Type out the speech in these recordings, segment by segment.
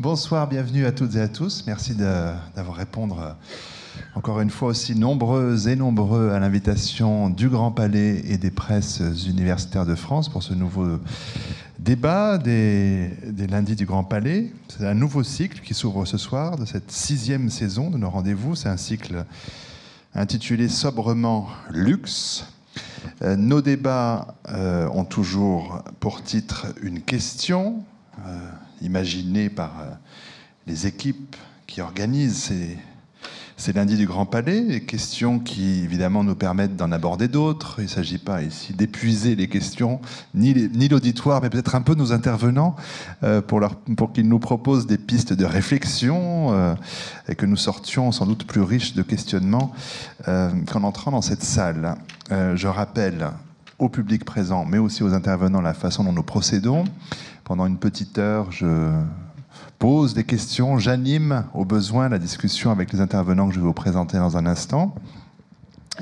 Bonsoir, bienvenue à toutes et à tous. Merci d'avoir répondu euh, encore une fois aussi nombreux et nombreux à l'invitation du Grand Palais et des presses universitaires de France pour ce nouveau débat des, des lundis du Grand Palais. C'est un nouveau cycle qui s'ouvre ce soir de cette sixième saison de nos rendez-vous. C'est un cycle intitulé sobrement Luxe. Euh, nos débats euh, ont toujours pour titre une question euh, imaginée par les équipes qui organisent ces, ces lundis du Grand Palais, des questions qui évidemment nous permettent d'en aborder d'autres. Il ne s'agit pas ici d'épuiser les questions, ni l'auditoire, mais peut-être un peu nos intervenants, euh, pour, qu'ils nous proposent des pistes de réflexion euh, et que nous sortions sans doute plus riches de questionnements euh, qu'en entrant dans cette salle. je rappelle au public présent, mais aussi aux intervenants, la façon dont nous procédons. Pendant une petite heure, je pose des questions, j'anime au besoin la discussion avec les intervenants que je vais vous présenter dans un instant.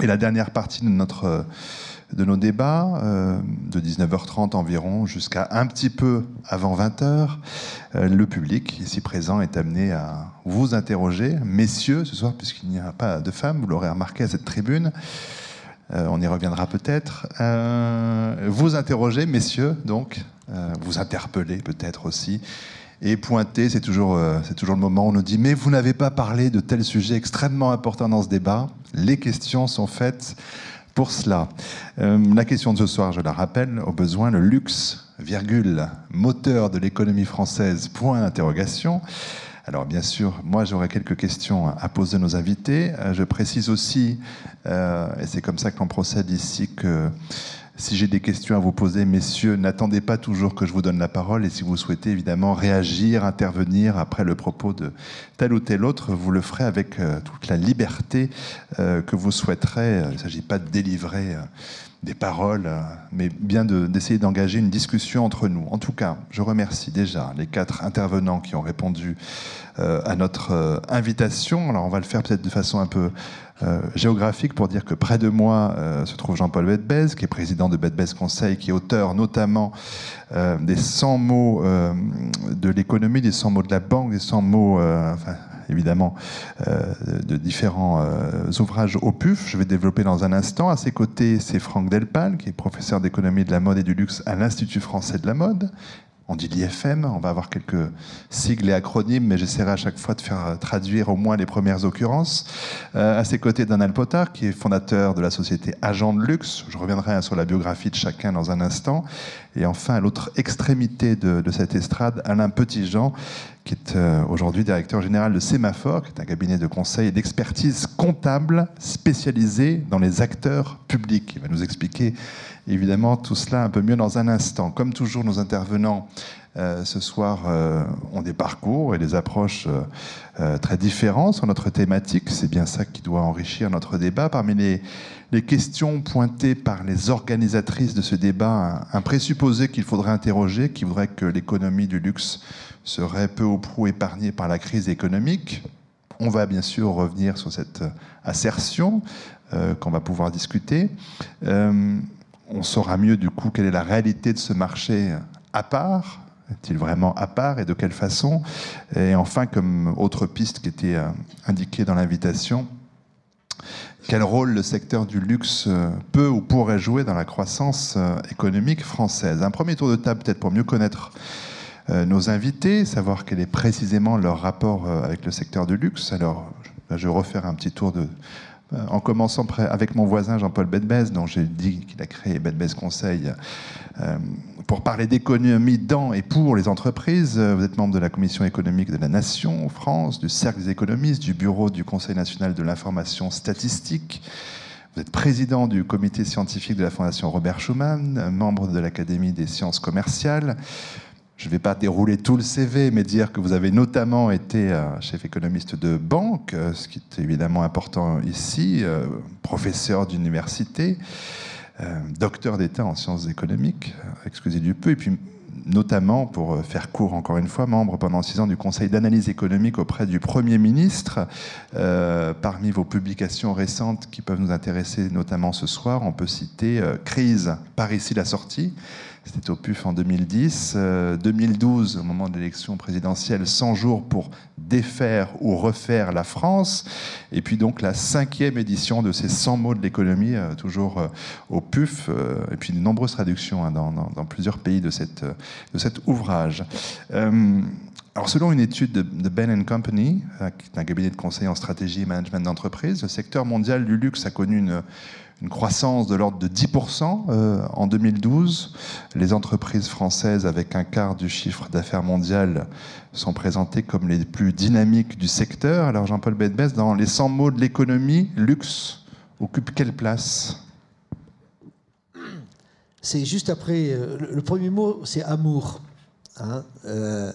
Et la dernière partie de, notre, de nos débats, euh, de 19h30 environ jusqu'à un petit peu avant 20h, euh, le public ici présent est amené à vous interroger, messieurs, ce soir, puisqu'il n'y a pas de femmes, vous l'aurez remarqué à cette tribune. Euh, on y reviendra peut-être. vous interroger, messieurs, donc, vous interpeller peut-être aussi, et pointer, c'est toujours, euh, c'est toujours le moment où on nous dit Mais vous n'avez pas parlé de tel sujet extrêmement important dans ce débat. Les questions sont faites pour cela. Euh, la question de ce soir, je la rappelle, au besoin, le luxe, virgule, moteur de l'économie française, point d'interrogation. Alors bien sûr, moi j'aurais quelques questions à poser à nos invités. Euh, je précise aussi, et c'est comme ça que l'on procède ici, que si j'ai des questions à vous poser, messieurs, n'attendez pas toujours que je vous donne la parole. Et si vous souhaitez évidemment réagir, intervenir après le propos de tel ou tel autre, vous le ferez avec euh, toute la liberté euh, que vous souhaiterez. Il ne s'agit pas de délivrer euh, des paroles, mais bien d'essayer d'engager une discussion entre nous. En tout cas, je remercie déjà les quatre intervenants qui ont répondu à notre invitation. Alors on va le faire peut-être de façon un peu euh, géographique pour dire que près de moi euh, se trouve Jean-Paul Bedbez, qui est président de Bedbez Conseil, qui est auteur notamment euh, des 100 mots de l'économie, des 100 mots de la banque, des 100 mots, évidemment, de différents ouvrages au PUF. Je vais développer dans un instant. À ses côtés, c'est Franck Delpal, qui est professeur d'économie de la mode et du luxe à l'Institut français de la mode on dit l'IFM, on va avoir quelques sigles et acronymes, mais j'essaierai à chaque fois de faire traduire au moins les premières occurrences. Euh, à ses côtés, Donald Potard, qui est fondateur de la société Agent de Luxe. Je reviendrai sur la biographie de chacun dans un instant. Et enfin, à l'autre extrémité de, cette estrade, Alain Petitjean, qui est euh, aujourd'hui directeur général de Sémaphore, qui est un cabinet de conseil et d'expertise comptable spécialisé dans les acteurs publics. Il va nous expliquer évidemment tout cela un peu mieux dans un instant. Comme toujours, nos intervenants euh, ce soir euh, ont des parcours et des approches euh, très différentes sur notre thématique. C'est bien ça qui doit enrichir notre débat. Parmi les, questions pointées par les organisatrices de ce débat, un présupposé qu'il faudrait interroger, qui voudrait que l'économie du luxe serait peu ou prou épargnée par la crise économique. On va bien sûr revenir sur cette assertion qu'on va pouvoir discuter on saura mieux du coup quelle est la réalité de ce marché à part. Est-il vraiment à part et de quelle façon Et enfin, comme autre piste qui était euh, indiquée dans l'invitation, quel rôle le secteur du luxe euh, peut ou pourrait jouer dans la croissance euh, économique française? Un premier tour de table peut-être pour mieux connaître nos invités, savoir quel est précisément leur rapport avec le secteur du luxe. Alors, je vais refaire un petit tour de, en commençant avec mon voisin Jean-Paul Bedbez, dont j'ai dit qu'il a créé Bedbez Conseil euh, pour parler d'économie dans et pour les entreprises. Vous êtes membre de la Commission économique de la Nation en France, du Cercle des économistes, du Bureau du Conseil national de l'information statistique. Vous êtes président du comité scientifique de la Fondation Robert Schuman, membre de l'Académie des sciences commerciales. Je ne vais pas dérouler tout le CV, mais dire que vous avez notamment été euh, chef économiste de banque, euh, ce qui est évidemment important ici, euh, professeur d'université, docteur d'État en sciences économiques, excusez du peu, et puis notamment, pour faire court encore une fois, membre pendant six ans du Conseil d'analyse économique auprès du Premier ministre. parmi vos publications récentes qui peuvent nous intéresser notamment ce soir, on peut citer Crise par ici la sortie, C'était au PUF en 2010. 2012, au moment de l'élection présidentielle, 100 jours pour défaire ou refaire la France. Et puis donc la cinquième édition de ces 100 mots de l'économie, toujours au PUF. et puis de nombreuses traductions hein, dans, plusieurs pays de, de cet ouvrage. Alors, selon une étude de, Ben Company, euh, qui est un cabinet de conseil en stratégie et management d'entreprise, le secteur mondial du luxe a connu une, croissance de l'ordre de 10% euh, en 2012. Les entreprises françaises, avec un quart du chiffre d'affaires mondial, sont présentées comme les plus dynamiques du secteur. Alors, Jean-Paul Bedbès, dans les 100 mots de l'économie, luxe occupe quelle place? C'est juste après. Euh, le premier mot, c'est amour. Hein, euh,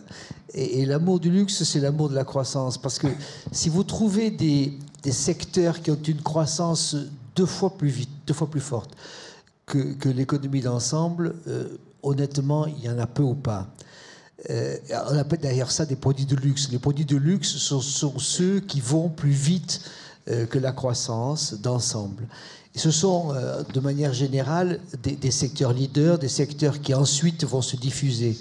et, l'amour du luxe, c'est l'amour de la croissance. Parce que si vous trouvez des, secteurs qui ont une croissance deux fois plus vite, deux fois plus forte que, l'économie d'ensemble, euh, honnêtement, il y en a peu ou pas. Euh, on appelle d'ailleurs ça des produits de luxe. Les produits de luxe sont, ceux qui vont plus vite que la croissance d'ensemble. Ce sont, de manière générale, des, secteurs leaders, des secteurs qui ensuite vont se diffuser.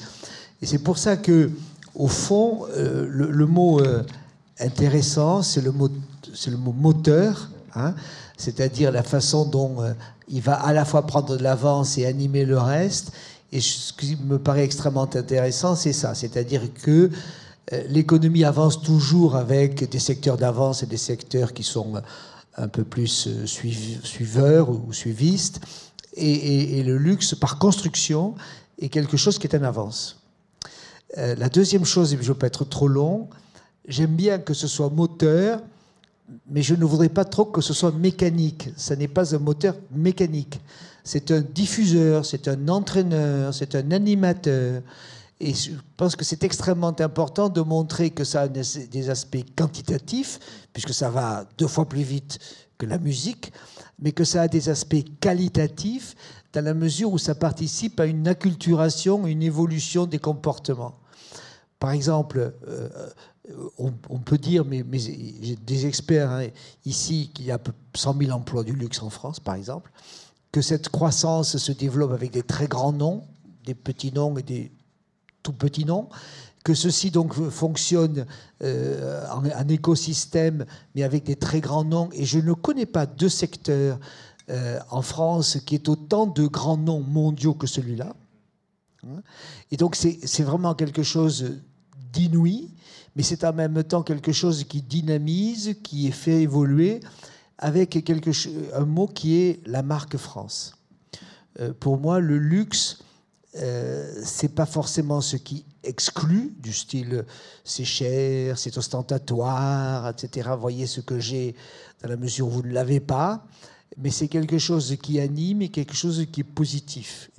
Et c'est pour ça que, au fond, euh, le, mot euh, intéressant, c'est le mot, le mot moteur, hein, c'est-à-dire la façon dont euh, il va à la fois prendre de l'avance et animer le reste. Et ce qui me paraît extrêmement intéressant, c'est ça, c'est-à-dire que l'économie avance toujours avec des secteurs d'avance et des secteurs qui sont un peu plus suiveurs ou suivistes. Et, le luxe, par construction, est quelque chose qui est en avance. Euh, la deuxième chose, et je ne veux pas être trop long, j'aime bien que ce soit moteur, mais je ne voudrais pas trop que ce soit mécanique. Ce n'est pas un moteur mécanique. C'est un diffuseur, c'est un entraîneur, c'est un animateur. Et je pense que c'est extrêmement important de montrer que ça a des aspects quantitatifs, puisque ça va deux fois plus vite que la musique, mais que ça a des aspects qualitatifs dans la mesure où ça participe à une acculturation, une évolution des comportements. Par exemple, euh, on, peut dire, mais, j'ai des experts hein, ici, qu'il y a 100 000 emplois du luxe en France, par exemple, que cette croissance se développe avec des très grands noms, des petits noms et des tout petits noms, que ceci donc fonctionne euh, en, écosystème, mais avec des très grands noms. Et je ne connais pas deux secteurs euh, en France qui est autant de grands noms mondiaux que celui-là. Et donc c'est vraiment quelque chose d'inouï, mais c'est en même temps quelque chose qui dynamise, qui fait évoluer avec quelque un mot qui est la marque France. Euh, pour moi, le luxe, euh, c'est pas forcément ce qui exclut, du style c'est cher, c'est ostentatoire, etc. Voyez ce que j'ai dans la mesure où vous ne l'avez pas, mais c'est quelque chose qui anime et quelque chose qui est positif.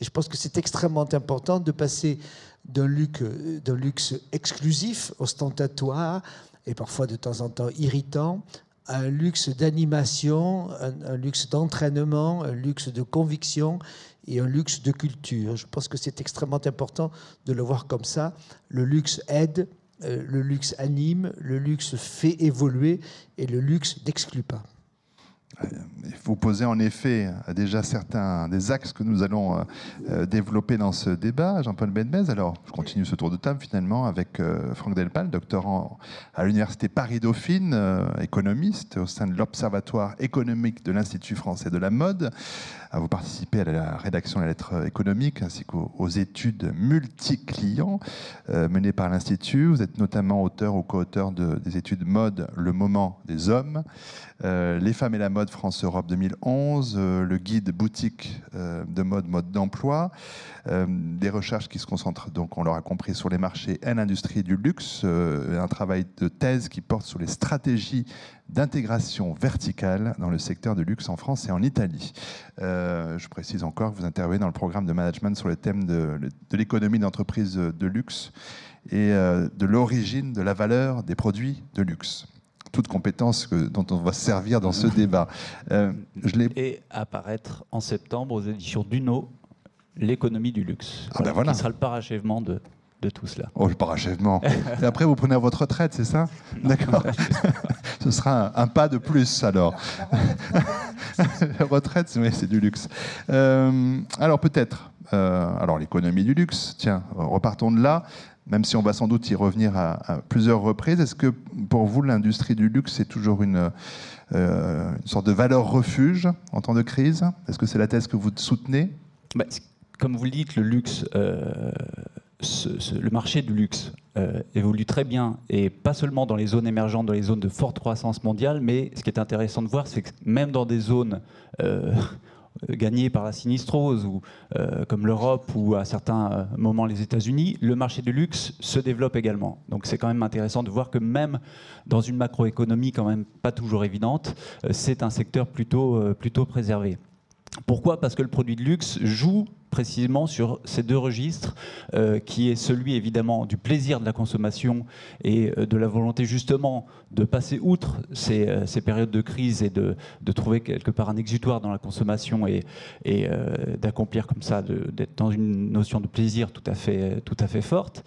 Et je pense que c'est extrêmement important de passer d'un luxe, exclusif, ostentatoire, et parfois de temps en temps irritant, à un luxe d'animation, un, luxe d'entraînement, un luxe de conviction et un luxe de culture. Je pense que c'est extrêmement important de le voir comme ça. Le luxe aide, euh, le luxe anime, le luxe fait évoluer et le luxe n'exclut pas. Vous posez en effet déjà certains des axes que nous allons euh, euh, développer dans ce débat, Jean-Paul Benbez. Alors, je continue ce tour de table finalement avec euh, Franck Delpal, doctorant à l'Université Paris-Dauphine, économiste au sein de l'Observatoire économique de l'Institut français de la mode. Vous participez à la rédaction de la lettre économique ainsi qu'aux études multi-clients menées par l'Institut. Vous êtes notamment auteur ou co-auteur de, des études mode Le moment des hommes, Les femmes et la mode France-Europe 2011, euh, le guide boutique euh, de mode, mode d'emploi, euh, des recherches qui se concentrent donc, on l'aura compris, sur les marchés et l'industrie du luxe, un travail de thèse qui porte sur les stratégies d'intégration verticale dans le secteur du luxe en France et en Italie. je précise encore que vous intervenez dans le programme de management sur le thème de, de l'économie d'entreprise de luxe et de l'origine de la valeur des produits de luxe toute compétence dont on va se servir dans ce débat. Euh, je Et apparaître en septembre aux éditions Duno, l'économie du luxe. Ah ben voilà. Qui sera le parachèvement de, de tout cela. Oh, le parachèvement. Et après, vous prenez votre retraite, c'est ça? D'accord. Ce sera un, pas de plus, alors. La retraite, c'est du luxe. Euh, alors, peut-être, alors l'économie du luxe, tiens, repartons de là même si on va sans doute y revenir à, plusieurs reprises. Est-ce que pour vous, l'industrie du luxe est toujours une, euh, une, sorte de valeur refuge en temps de crise? Est-ce que c'est la thèse que vous soutenez? Bah, Comme vous le dites, le luxe, euh, le marché du luxe euh, évolue très bien, et pas seulement dans les zones émergentes, dans les zones de forte croissance mondiale, mais ce qui est intéressant de voir, c'est que même dans des zones euh, gagné par la sinistrose, ou, comme l'Europe ou à certains moments les États-Unis, le marché du luxe se développe également. Donc c'est quand même intéressant de voir que même dans une macroéconomie quand même pas toujours évidente, c'est un secteur plutôt préservé. Pourquoi? Parce que le produit de luxe joue précisément sur ces deux registres, euh, qui est celui évidemment du plaisir de la consommation et euh, de la volonté justement de passer outre ces, euh, périodes de crise et de, trouver quelque part un exutoire dans la consommation et, d'accomplir comme ça, d'être dans une notion de plaisir tout à fait forte.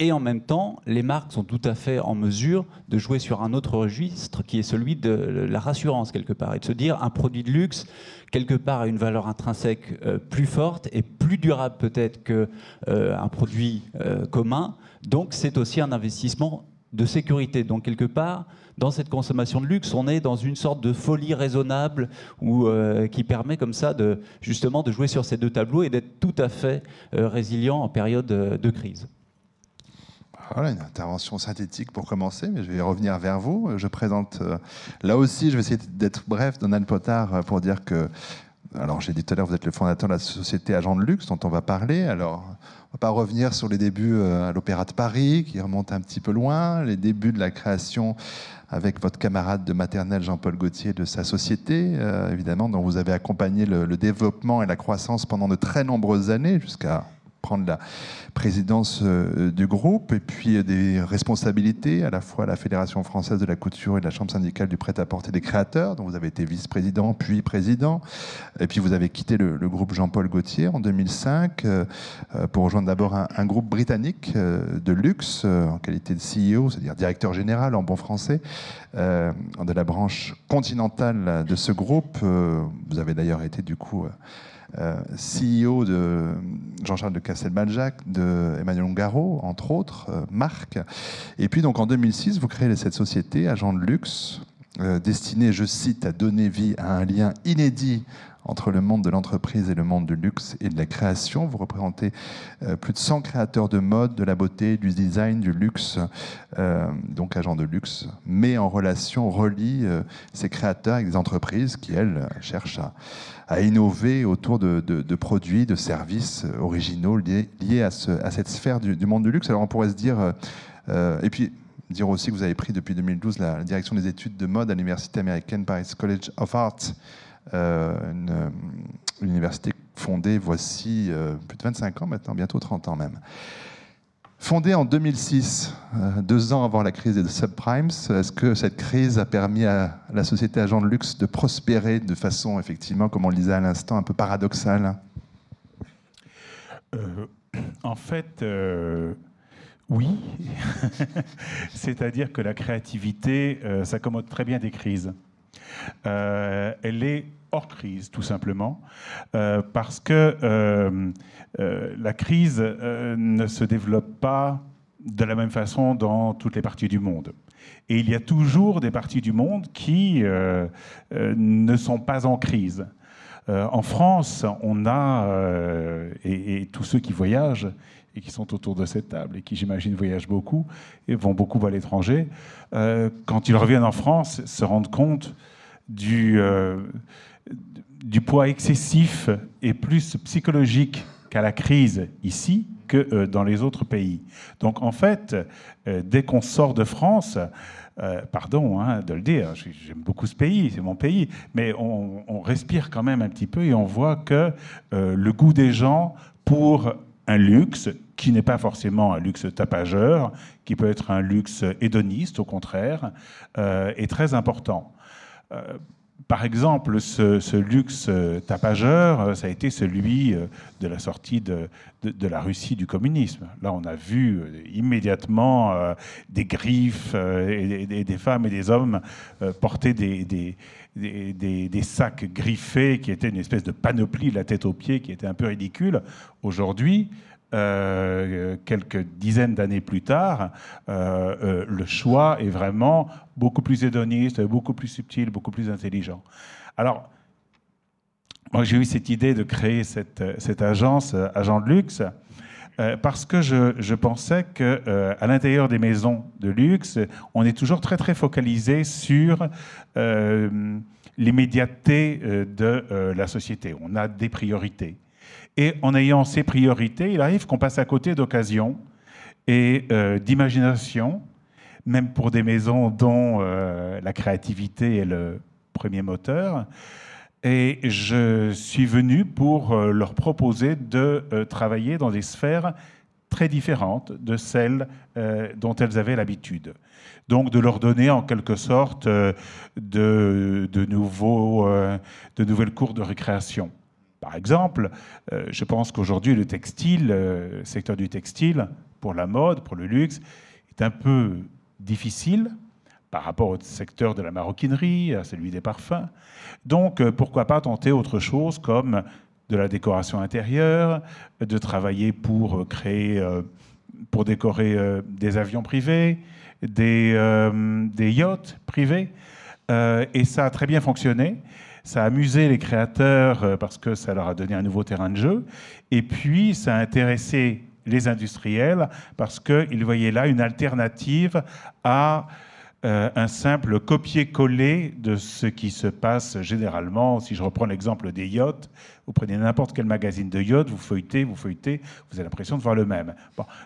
Et en même temps, les marques sont tout à fait en mesure de jouer sur un autre registre qui est celui de la rassurance quelque part et de se dire un produit de luxe quelque part a une valeur intrinsèque euh, plus forte et plus durable peut-être qu'un euh, produit euh, commun. Donc c'est aussi un investissement de sécurité. Donc quelque part, dans cette consommation de luxe, on est dans une sorte de folie raisonnable qui permet comme ça de justement de jouer sur ces deux tableaux et d'être tout à fait résilient en période de crise. Voilà une intervention synthétique pour commencer, mais je vais revenir vers vous. Je présente, euh, là aussi, je vais essayer d'être bref, Donald Potard, euh, pour dire que, alors j'ai dit tout à l'heure, vous êtes le fondateur de la société Agent de Luxe, dont on va parler. Alors, on va pas revenir sur les débuts euh, à l'Opéra de Paris, qui remontent un petit peu loin, les débuts de la création avec votre camarade de maternelle Jean-Paul Gauthier de sa société, évidemment, dont vous avez accompagné le développement et la croissance pendant de très nombreuses années, jusqu'à prendre la présidence euh, du groupe et puis des responsabilités à la fois à la Fédération française de la couture et la Chambre syndicale du prêt-à-porter des créateurs, dont vous avez été vice-président puis président. Et puis vous avez quitté le, groupe Jean-Paul Gaultier en 2005 euh, euh, pour rejoindre d'abord un, groupe britannique de luxe en qualité de CEO, c'est-à-dire directeur général en bon français, de la branche continentale de ce groupe. Vous avez d'ailleurs été du coup euh, CEO de Jean-Charles de Castelbaljac, de Emmanuel Ongaro, entre autres, euh, Marc. Et puis donc en 2006, vous créez cette société, Agent de luxe, euh, destinée, je cite, à donner vie à un lien inédit entre le monde de l'entreprise et le monde du luxe et de la création. Vous représentez plus de 100 créateurs de mode, de la beauté, du design, du luxe, donc agent de luxe, mais en relation, relie ces créateurs avec des entreprises qui, elles, cherchent à, innover autour de, produits, de services originaux liés, à, cette sphère du, monde du luxe. Alors on pourrait se dire, euh, euh, et puis dire aussi que vous avez pris depuis 2012 la, direction des études de mode à l'université américaine Paris College of Art, euh, une, université fondée voici plus de 25 ans maintenant, bientôt 30 ans même. Fondée en 2006, euh, deux ans avant la crise des subprimes, est-ce que cette crise a permis à la société agent de luxe de prospérer de façon, effectivement, comme on le disait à l'instant, un peu paradoxale? Euh, En fait, euh, oui. C'est-à-dire que la créativité s'accommode très bien des crises. Elle est hors crise, tout simplement, euh, parce que euh, euh, la crise ne se développe pas de la même façon dans toutes les parties du monde. Et il y a toujours des parties du monde qui ne sont pas en crise. en France, on a, et, tous ceux qui voyagent et qui sont autour de cette table et qui, j'imagine, voyagent beaucoup et vont beaucoup à l'étranger, quand ils reviennent en France, se rendent compte du, du poids excessif et plus psychologique qu'à la crise ici que euh, dans les autres pays. Donc en fait, euh, dès qu'on sort de France, euh, pardon hein, de le dire, j'aime beaucoup ce pays, c'est mon pays, mais on, respire quand même un petit peu et on voit que le goût des gens pour un luxe qui n'est pas forcément un luxe tapageur, qui peut être un luxe hédoniste au contraire, est très important par exemple, ce, luxe euh, tapageur, euh, ça a été celui euh, de la sortie de, la Russie du communisme. Là, on a vu immédiatement des griffes et, des femmes et des hommes porter des, des, sacs griffés qui étaient une espèce de panoplie, la tête aux pieds, qui était un peu ridicule. Aujourd'hui, quelques dizaines d'années plus tard, le choix est vraiment beaucoup plus hédoniste, beaucoup plus subtil, beaucoup plus intelligent. Alors, moi j'ai eu cette idée de créer cette, agence, euh, Agent de luxe, euh, parce que je, je pensais que euh, à l'intérieur des maisons de luxe, on est toujours très très focalisé sur l'immédiateté de la société. On a des priorités. Et en ayant ces priorités, il arrive qu'on passe à côté d'occasions et d'imagination même pour des maisons dont euh, la créativité est le premier moteur. Et je suis venu pour euh, leur proposer de euh, travailler dans des sphères très différentes de celles dont elles avaient l'habitude. Donc de leur donner en quelque sorte de, nouveaux, de nouvelles cours de récréation. Par exemple, je pense qu'aujourd'hui le textile, le secteur du textile, pour la mode, pour le luxe, est un peu difficile par rapport au secteur de la maroquinerie, à celui des parfums. Donc, euh, pourquoi pas tenter autre chose comme de la décoration intérieure, de travailler pour créer, euh, pour décorer euh, des avions privés, des yachts privés. Et ça a très bien fonctionné. Ça a amusé les créateurs parce que ça leur a donné un nouveau terrain de jeu. Et puis, ça a intéressé les industriels, parce qu'ils voyaient là une alternative à euh, un simple copier-coller de ce qui se passe généralement. Si je reprends l'exemple des yachts, vous prenez n'importe quel magazine de yachts, vous feuilletez, vous feuilletez, vous avez l'impression de voir le même.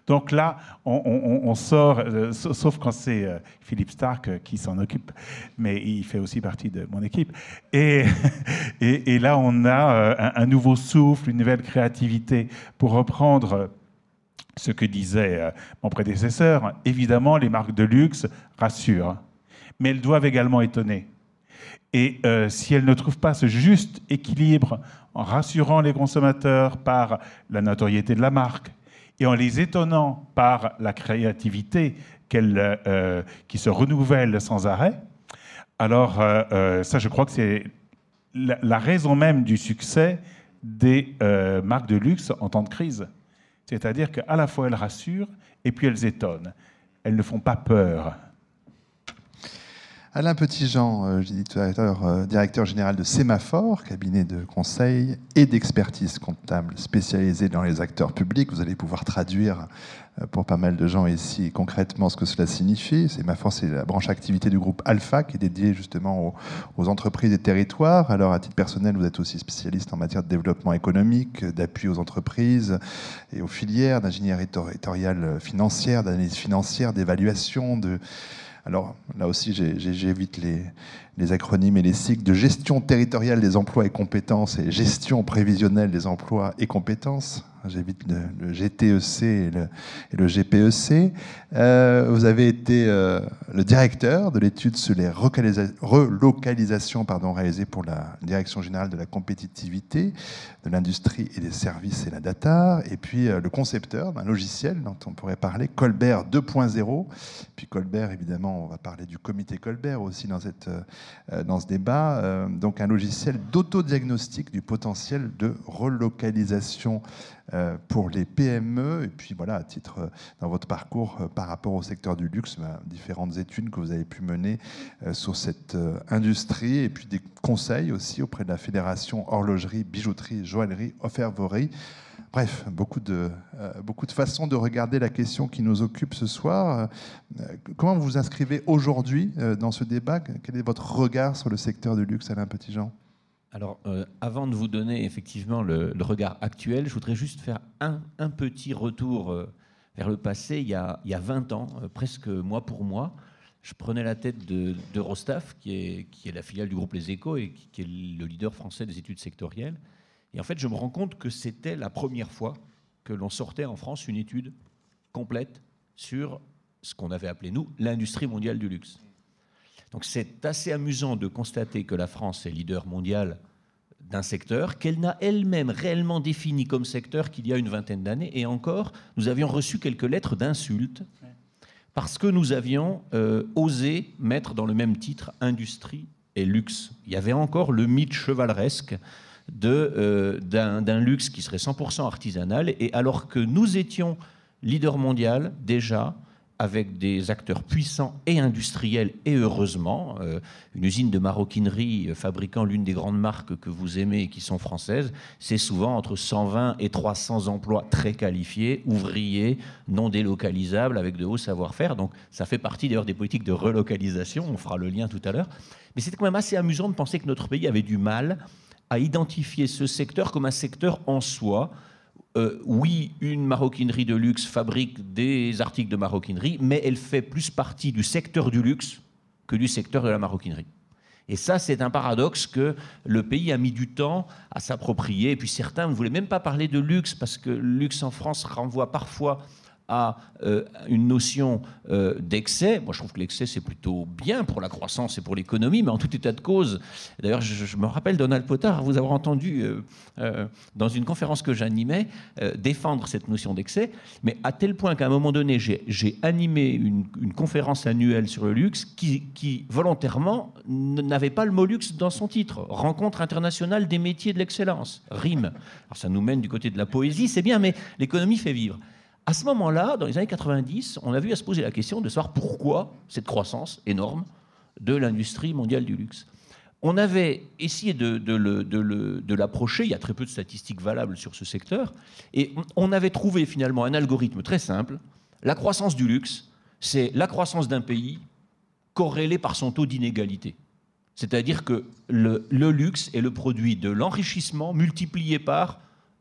Donc là, on, sort, euh, sauf quand c'est euh, Philippe Stark qui s'en occupe, mais il fait aussi partie de mon équipe. Et, là, on a un nouveau souffle, une nouvelle créativité pour reprendre ce que disait euh, mon prédécesseur, évidemment, les marques de luxe rassurent, mais elles doivent également étonner. Et euh, si elles ne trouvent pas ce juste équilibre en rassurant les consommateurs par la notoriété de la marque et en les étonnant par la créativité euh, qui se renouvelle sans arrêt, alors ça, je crois que c'est la, raison même du succès des marques de luxe en temps de crise. C'est-à-dire qu'à la fois elles rassurent et puis elles étonnent. Elles ne font pas peur. Alain Petitjean, euh, directeur, euh, directeur, général de Sémaphore, cabinet de conseil et d'expertise comptable spécialisé dans les acteurs publics. Vous allez pouvoir traduire euh, pour pas mal de gens ici concrètement ce que cela signifie. Sémaphore, c'est la branche activité du groupe Alpha qui est dédiée justement aux, entreprises et territoires. Alors, à titre personnel, vous êtes aussi spécialiste en matière de développement économique, d'appui aux entreprises et aux filières, d'ingénierie territoriale financière, d'analyse financière, d'évaluation, de alors là aussi, j'évite les, les, acronymes et les cycles de gestion territoriale des emplois et compétences et gestion prévisionnelle des emplois et compétences j'évite le, GTEC et le, GPEC. Euh, vous avez été euh, le directeur de l'étude sur les relocalisations pardon, réalisées pour la Direction générale de la compétitivité, de l'industrie et des services et la data, et puis euh, le concepteur d'un logiciel dont on pourrait parler, Colbert 2.0. Puis Colbert, évidemment, on va parler du comité Colbert aussi dans, cette, dans ce débat. donc un logiciel d'autodiagnostic du potentiel de relocalisation euh, pour les PME, et puis voilà, à titre euh, dans votre parcours euh, par rapport au secteur du luxe, ben, différentes études que vous avez pu mener sur cette industrie, et puis des conseils aussi auprès de la Fédération horlogerie, bijouterie, joaillerie, offerverie. Bref, beaucoup de, beaucoup de façons de regarder la question qui nous occupe ce soir. comment vous vous inscrivez aujourd'hui dans ce débat? Quel est votre regard sur le secteur du luxe, Alain Petitjean? Alors, euh, avant de vous donner effectivement le, regard actuel, je voudrais juste faire un, petit retour euh, vers le passé. Il y a, il 20 ans, euh, presque mois pour mois, je prenais la tête de, Rostaf, qui est, qui est, la filiale du groupe Les Échos et qui, est le leader français des études sectorielles. Et en fait, je me rends compte que c'était la première fois que l'on sortait en France une étude complète sur ce qu'on avait appelé, nous, l'industrie mondiale du luxe. Donc c'est assez amusant de constater que la France est leader mondial d'un secteur qu'elle n'a elle-même réellement défini comme secteur qu'il y a une vingtaine d'années. Et encore, nous avions reçu quelques lettres d'insultes parce que nous avions euh, osé mettre dans le même titre industrie et luxe. Il y avait encore le mythe chevaleresque d'un luxe qui serait 100% artisanal. Et alors que nous étions leader mondial déjà, avec des acteurs puissants et industriels, et heureusement, euh, une usine de maroquinerie euh, fabriquant l'une des grandes marques que vous aimez et qui sont françaises, c'est souvent entre 120 et 300 emplois très qualifiés, ouvriers, non délocalisables, avec de hauts savoir-faire. Donc ça fait partie d'ailleurs des politiques de relocalisation, on fera le lien tout à l'heure. Mais c'était quand même assez amusant de penser que notre pays avait du mal à identifier ce secteur comme un secteur en soi, euh, oui, une maroquinerie de luxe fabrique des articles de maroquinerie, mais elle fait plus partie du secteur du luxe que du secteur de la maroquinerie. Et ça, c'est un paradoxe que le pays a mis du temps à s'approprier. Et puis certains ne voulaient même pas parler de luxe, parce que luxe en France renvoie parfois à euh, une notion euh, d'excès. Moi, je trouve que l'excès, c'est plutôt bien pour la croissance et pour l'économie, mais en tout état de cause. D'ailleurs, je, me rappelle Donald Potard vous avoir entendu euh, dans une conférence que j'animais défendre cette notion d'excès, mais à tel point qu'à un moment donné, j'ai animé une, conférence annuelle sur le luxe qui, qui volontairement n'avait pas le mot luxe dans son titre. Rencontre internationale des métiers de l'excellence, rime. Alors ça nous mène du côté de la poésie, c'est bien, mais l'économie fait vivre. À ce moment-là, dans les années 90, on a vu à se poser la question de savoir pourquoi cette croissance énorme de l'industrie mondiale du luxe. On avait essayé de, l'approcher, il y a très peu de statistiques valables sur ce secteur, et on avait trouvé finalement un algorithme très simple. La croissance du luxe, c'est la croissance d'un pays corrélée par son taux d'inégalité. C'est-à-dire que le, le luxe est le produit de l'enrichissement multiplié par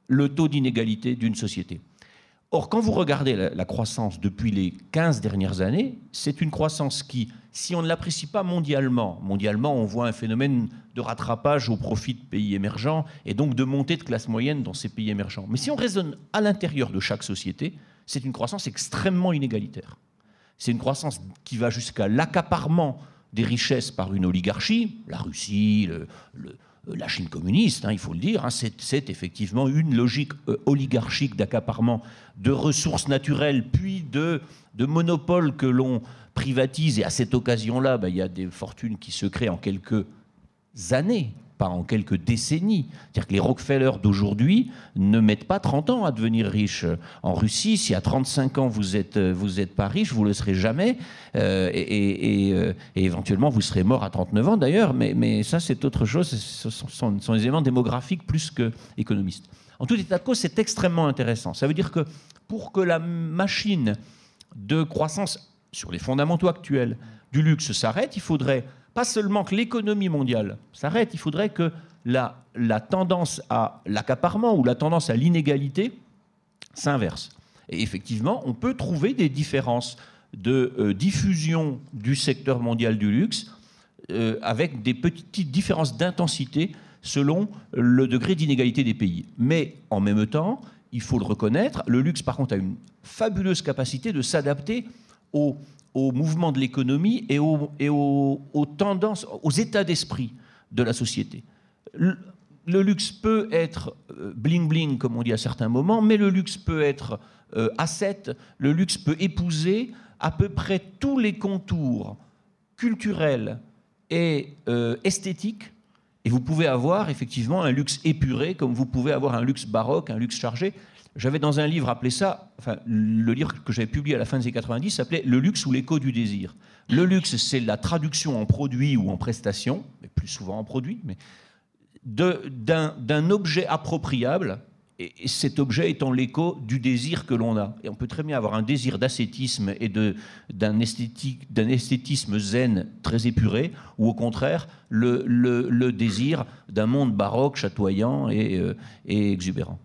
le taux d'inégalité d'une société. Or, quand vous regardez la, croissance depuis les 15 dernières années, c'est une croissance qui, si on ne l'apprécie pas mondialement, mondialement on voit un phénomène de rattrapage au profit de pays émergents et donc de montée de classe moyenne dans ces pays émergents. Mais si on raisonne à l'intérieur de chaque société, c'est une croissance extrêmement inégalitaire. C'est une croissance qui va jusqu'à l'accaparement des richesses par une oligarchie, la Russie, le la Chine communiste, hein, il faut le dire, hein, c'est effectivement une logique euh, oligarchique d'accaparement de ressources naturelles, puis de, monopoles que l'on privatise. Et à cette occasion-là, ben, il y a des fortunes qui se créent en quelques années pas en quelques décennies. C'est-à-dire que les Rockefeller d'aujourd'hui ne mettent pas 30 ans à devenir riches. En Russie, si à 35 ans vous n'êtes vous êtes pas riche, vous ne le serez jamais. Euh, euh, et, éventuellement, vous serez mort à 39 ans d'ailleurs. Mais, ça, c'est autre chose. Ce sont, sont, des éléments démographiques plus qu'économistes. En tout état de cause, c'est extrêmement intéressant. Ça veut dire que pour que la machine de croissance sur les fondamentaux actuels du luxe s'arrête, il faudrait pas seulement que l'économie mondiale s'arrête, il faudrait que la, tendance à l'accaparement ou la tendance à l'inégalité s'inverse. Et effectivement, on peut trouver des différences de euh, diffusion du secteur mondial du luxe euh, avec des petites différences d'intensité selon le degré d'inégalité des pays. Mais en même temps, il faut le reconnaître, le luxe par contre a une fabuleuse capacité de s'adapter aux au mouvement de l'économie et, aux, tendances, aux états d'esprit de la société. Le, luxe peut être bling-bling, euh, comme on dit à certains moments, mais le luxe peut être euh, asset, le luxe peut épouser à peu près tous les contours culturels et euh, esthétiques. Et vous pouvez avoir effectivement un luxe épuré, comme vous pouvez avoir un luxe baroque, un luxe chargé. J'avais dans un livre appelé ça, enfin, le livre que j'avais publié à la fin des années 90 s'appelait Le luxe ou l'écho du désir. Le luxe, c'est la traduction en produit ou en prestation, mais plus souvent en produit, mais d'un objet appropriable, et, cet objet étant l'écho du désir que l'on a. Et on peut très bien avoir un désir d'ascétisme et d'un esthétisme zen très épuré, ou au contraire, le, désir d'un monde baroque, chatoyant et euh, exubérant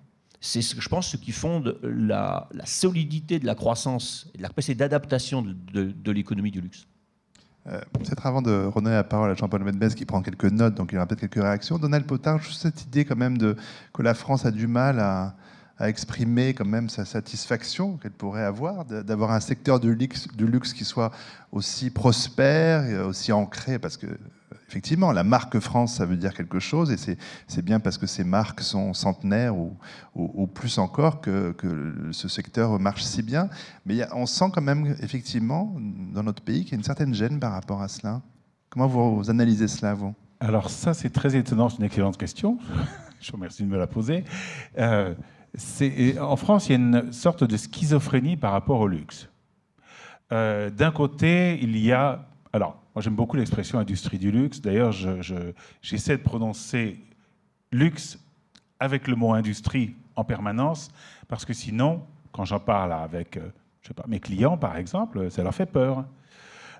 c'est, je pense, ce qui fonde la, solidité de la croissance et de la capacité d'adaptation de, l'économie du luxe. Euh, peut-être avant de redonner la parole à Jean-Paul Medbez qui prend quelques notes, donc il aura peut-être quelques réactions. Donald Potard, juste cette idée quand même que la France a du mal à, a exprimé quand même sa satisfaction qu'elle pourrait avoir d'avoir un secteur du luxe, du luxe qui soit aussi prospère, aussi ancré, parce que effectivement, la marque France, ça veut dire quelque chose, et c'est bien parce que ces marques sont centenaires ou, plus encore que, ce secteur marche si bien. Mais on sent quand même, effectivement, dans notre pays, qu'il y a une certaine gêne par rapport à cela. Comment vous analysez cela, vous? Alors ça, c'est très étonnant, c'est une excellente question. Je vous remercie de me la poser. Euh, en France, il y a une sorte de schizophrénie par rapport au luxe. Euh, d'un côté, il y a... Alors, moi, j'aime beaucoup l'expression industrie du luxe. D'ailleurs, j'essaie de prononcer luxe avec le mot industrie en permanence, parce que sinon, quand j'en parle avec euh, je sais pas, mes clients, par exemple, ça leur fait peur.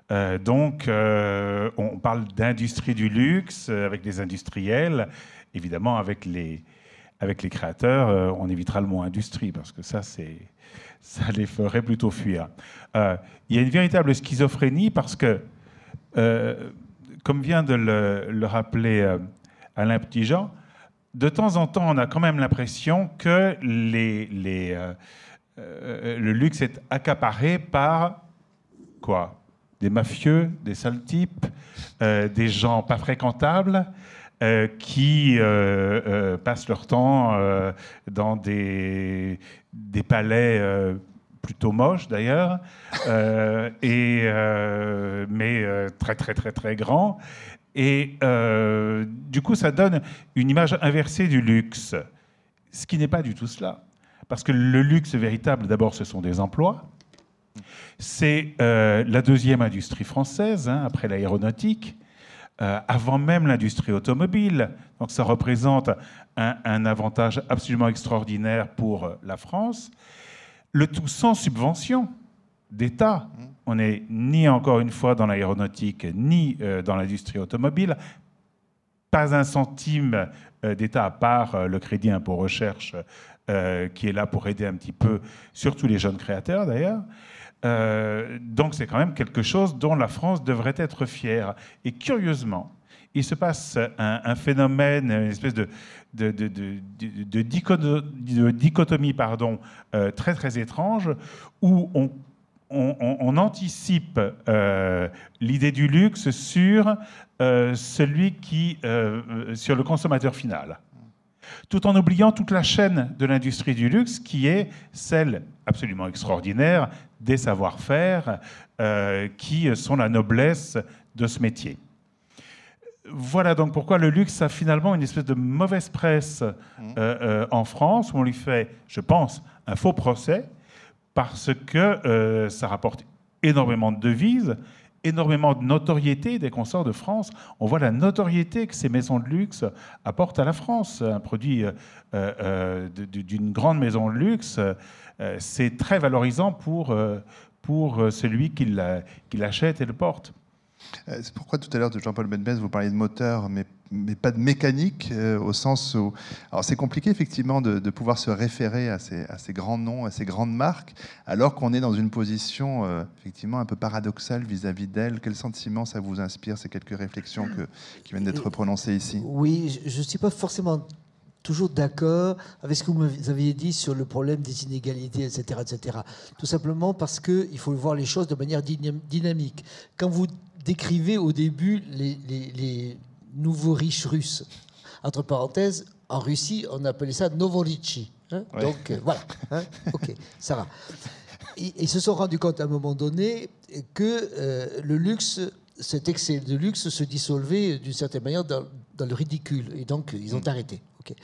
Euh, donc, euh, on parle d'industrie du luxe avec des industriels. Évidemment, avec les, avec les créateurs, on évitera le mot industrie, parce que ça, ça les ferait plutôt fuir. il y a une véritable schizophrénie parce que euh, comme vient de le, rappeler euh, Alain Petitjean, de temps en temps, on a quand même l'impression que les, euh, le luxe est accaparé par quoi? Des mafieux, des sales types, des gens pas fréquentables. qui passent leur temps dans des palais plutôt moche d'ailleurs, euh, euh, mais euh, très très très très grand. Et du coup, ça donne une image inversée du luxe, ce qui n'est pas du tout cela. Parce que le luxe véritable, d'abord, ce sont des emplois. C'est la deuxième industrie française, hein, après l'aéronautique, avant même l'industrie automobile. Donc ça représente un, avantage absolument extraordinaire pour la France le tout sans subvention d'État. Mmh. On n'est ni encore une fois dans l'aéronautique, ni euh, dans l'industrie automobile. Pas un centime euh, d'État à part euh, le crédit impôt recherche qui est là pour aider un petit peu, surtout les jeunes créateurs d'ailleurs. donc c'est quand même quelque chose dont la France devrait être fière. Et curieusement, il se passe un, phénomène, une espèce de, de, dichotomie, pardon, euh, très très étrange, où on, on, anticipe euh, l'idée du luxe sur euh, celui qui, sur le consommateur final, tout en oubliant toute la chaîne de l'industrie du luxe qui est celle absolument extraordinaire des savoir-faire qui sont la noblesse de ce métier voilà donc pourquoi le luxe a finalement une espèce de mauvaise presse euh, euh, en France, où on lui fait, je pense, un faux procès, parce que euh, ça rapporte énormément de devises, énormément de notoriété des consorts de France. On voit la notoriété que ces maisons de luxe apportent à la France. Un produit d'une grande maison de luxe, c'est très valorisant pour, pour celui qui l'achète et le porte. Euh, c'est pourquoi tout à l'heure de Jean-Paul Benbès, vous parliez de moteur, mais, mais pas de mécanique, euh, au sens où... Alors c'est compliqué effectivement de, pouvoir se référer à ces, à ces, grands noms, à ces grandes marques, alors qu'on est dans une position euh, effectivement un peu paradoxale vis-à-vis d'elles. Quel sentiment ça vous inspire, ces quelques réflexions que, qui viennent d'être prononcées ici? Oui, je ne suis pas forcément toujours d'accord avec ce que vous aviez dit sur le problème des inégalités, etc. etc. Tout simplement parce qu'il faut voir les choses de manière dynamique. Quand vous décrivez au début les, nouveaux riches russes. Entre parenthèses, en Russie, on appelait ça Novorichi. Hein. Donc euh, voilà, hein. ok, ça va. Ils, se sont rendus compte à un moment donné que euh, le luxe, cet excès de luxe se dissolvait d'une certaine manière dans, dans, le ridicule. Et donc, ils ont mm. arrêté. ok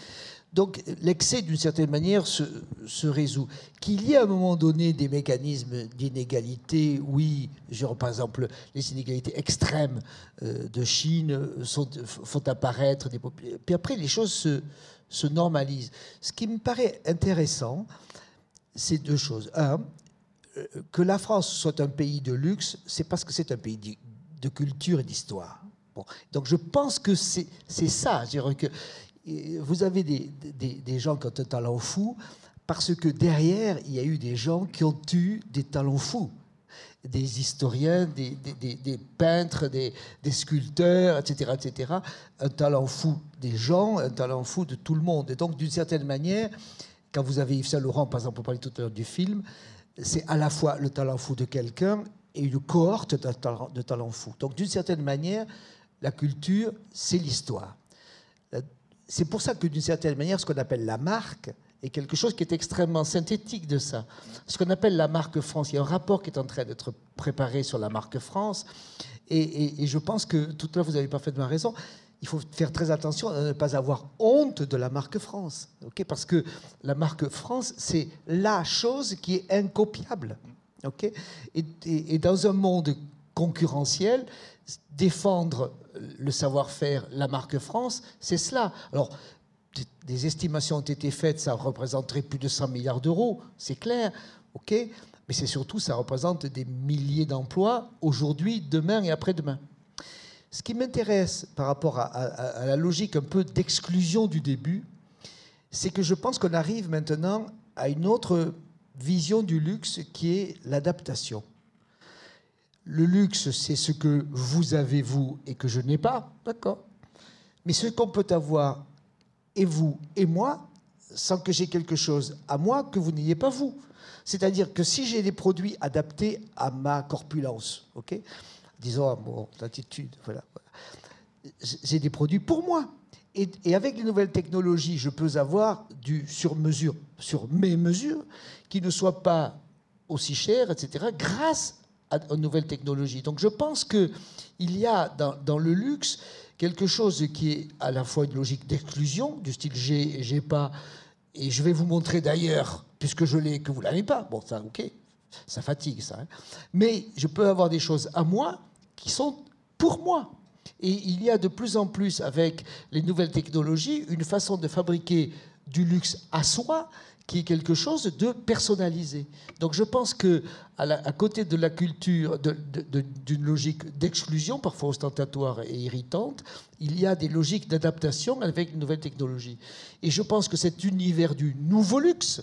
donc l'excès, d'une certaine manière, se, résout. Qu'il y ait à un moment donné des mécanismes d'inégalité, oui, genre par exemple les inégalités extrêmes euh, de Chine sont, font apparaître des populations. Puis après, les choses se, se, normalisent. Ce qui me paraît intéressant, c'est deux choses. Un, euh, que la France soit un pays de luxe, c'est parce que c'est un pays de culture et d'histoire. Donc je pense que c'est ça. Que vous avez des, gens qui ont un talent fou parce que derrière, il y a eu des gens qui ont eu des talents fous. Des historiens, des, peintres, des, sculpteurs, etc., etc. Un talent fou des gens, un talent fou de tout le monde. Et donc, d'une certaine manière, quand vous avez Yves Saint Laurent, par exemple, on parlait tout à l'heure du film, c'est à la fois le talent fou de quelqu'un et une cohorte de talents fous. Donc, d'une certaine manière, la culture, c'est l'histoire. C'est pour ça que, d'une certaine manière, ce qu'on appelle la marque est quelque chose qui est extrêmement synthétique de ça. Ce qu'on appelle la marque France, il y a un rapport qui est en train d'être préparé sur la marque France, et, je pense que tout à l'heure, vous avez parfaitement raison. Il faut faire très attention à ne pas avoir honte de la marque France, parce que la marque France, c'est la chose qui est incopiable. et dans un monde concurrentiel, défendre le savoir-faire, la marque France, c'est cela. Alors, des estimations ont été faites, ça représenterait plus de 100 milliards d'euros, c'est clair, ok Mais c'est surtout, ça représente des milliers d'emplois aujourd'hui, demain et après-demain. Ce qui m'intéresse par rapport à, à, la logique un peu d'exclusion du début, c'est que je pense qu'on arrive maintenant à une autre vision du luxe qui est l'adaptation. Le luxe, c'est ce que vous avez, vous, et que je n'ai pas, d'accord? Mais ce qu'on peut avoir, et vous, et moi, sans que j'ai quelque chose à moi que vous n'ayez pas vous. C'est-à-dire que si j'ai des produits adaptés à ma corpulence, ok? Disons à mon attitude, voilà, j'ai des produits pour moi. Et, avec les nouvelles technologies, je peux avoir du sur-mesure, sur mes mesures, qui ne soient pas aussi chères, etc., grâce aux nouvelles technologies. Donc je pense qu'il y a dans, le luxe quelque chose qui est à la fois une logique d'exclusion, du style j'ai j'ai pas, et je vais vous montrer d'ailleurs, puisque je l'ai, que vous l'avez pas. Bon, ça, ok, ça fatigue ça. Hein. Mais je peux avoir des choses à moi qui sont pour moi. Et il y a de plus en plus, avec les nouvelles technologies, une façon de fabriquer du luxe à soi qui est quelque chose de personnalisé. Donc je pense que à, côté de la culture, d'une logique d'exclusion, parfois ostentatoire et irritante, il y a des logiques d'adaptation avec une nouvelle technologie. Et je pense que cet univers du nouveau luxe,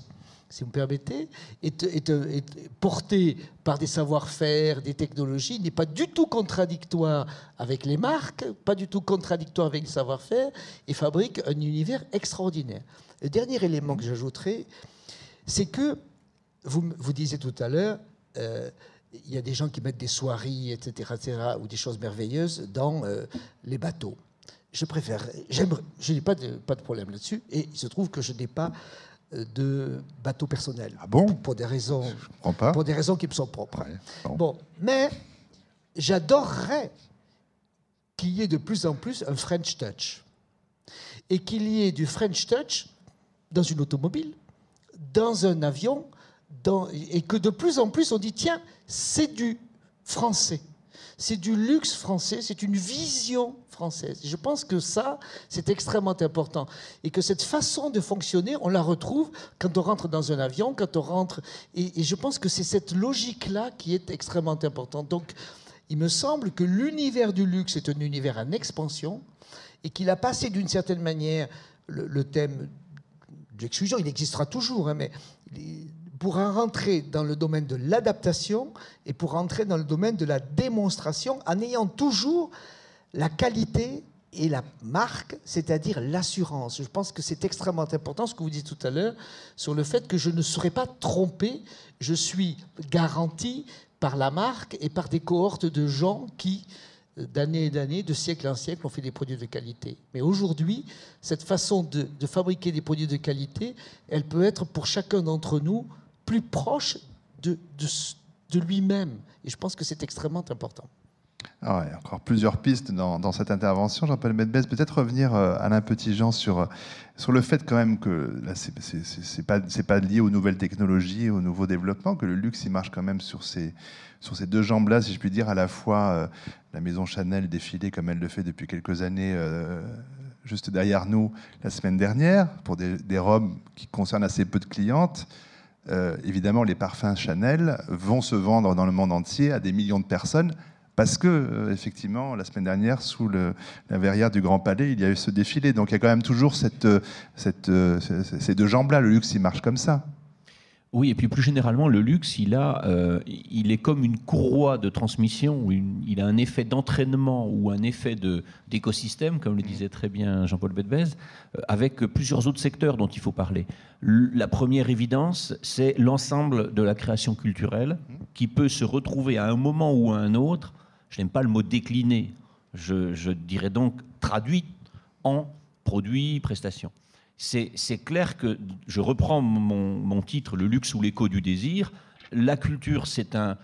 si vous me permettez, est, porté par des savoir-faire, des technologies, n'est pas du tout contradictoire avec les marques, pas du tout contradictoire avec le savoir-faire, et fabrique un univers extraordinaire. Le dernier élément que j'ajouterai, c'est que, vous, vous disiez tout à l'heure, euh, il y a des gens qui mettent des soirées, etc., etc., ou des choses merveilleuses dans euh, les bateaux. Je préfère, je n'ai pas de, pas de problème là-dessus, et il se trouve que je n'ai pas de bateau personnel. Ah bon? Pour des raisons, pas. pour des raisons qui me sont propres. bon. mais j'adorerais qu'il y ait de plus en plus un French Touch, et qu'il y ait du French Touch dans une automobile, dans un avion, dans, et que de plus en plus on dit tiens, c'est du français. C'est du luxe français, c'est une vision française. Je pense que ça, c'est extrêmement important. Et que cette façon de fonctionner, on la retrouve quand on rentre dans un avion, quand on rentre. Et, je pense que c'est cette logique-là qui est extrêmement importante. Donc, il me semble que l'univers du luxe est un univers en expansion et qu'il a passé d'une certaine manière le, thème l'exclusion, il existera toujours, hein, mais pour rentrer dans le domaine de l'adaptation et pour rentrer dans le domaine de la démonstration en ayant toujours la qualité et la marque, c'est-à-dire l'assurance. Je pense que c'est extrêmement important ce que vous dites tout à l'heure sur le fait que je ne serai pas trompé, je suis garanti par la marque et par des cohortes de gens qui d'années et d'années, de siècle en siècle, on fait des produits de qualité. Mais aujourd'hui, cette façon de, fabriquer des produits de qualité, elle peut être pour chacun d'entre nous plus proche de, lui-même. Et je pense que c'est extrêmement important. Ah a encore plusieurs pistes dans, cette intervention. Jean-Paul Medbez, peut-être revenir, euh, Alain Petitjean, sur, sur le fait quand même que là, c'est pas, lié aux nouvelles technologies, aux nouveaux développements, que le luxe, il marche quand même sur ces, deux jambes-là, si je puis dire, à la fois euh, la maison Chanel défiler comme elle le fait depuis quelques années, euh, juste derrière nous, la semaine dernière, pour des, robes qui concernent assez peu de clientes. Euh, évidemment, les parfums Chanel vont se vendre dans le monde entier à des millions de personnes parce que, effectivement, la semaine dernière, sous la verrière du Grand Palais, il y a eu ce défilé. Donc il y a quand même toujours cette, ces deux jambes-là. Le luxe, il marche comme ça. Oui, et puis plus généralement, le luxe, il, euh, est comme une courroie de transmission, il a un effet d'entraînement ou un effet d'écosystème, comme le disait très bien Jean-Paul Bedbez, euh, avec plusieurs autres secteurs dont il faut parler. La première évidence, c'est l'ensemble de la création culturelle qui peut se retrouver à un moment ou à un autre, je n'aime pas le mot décliné, je, je dirais donc traduit en produits, prestations c'est clair que, je reprends mon, titre, Le luxe ou l'écho du désir, la culture, c'est un,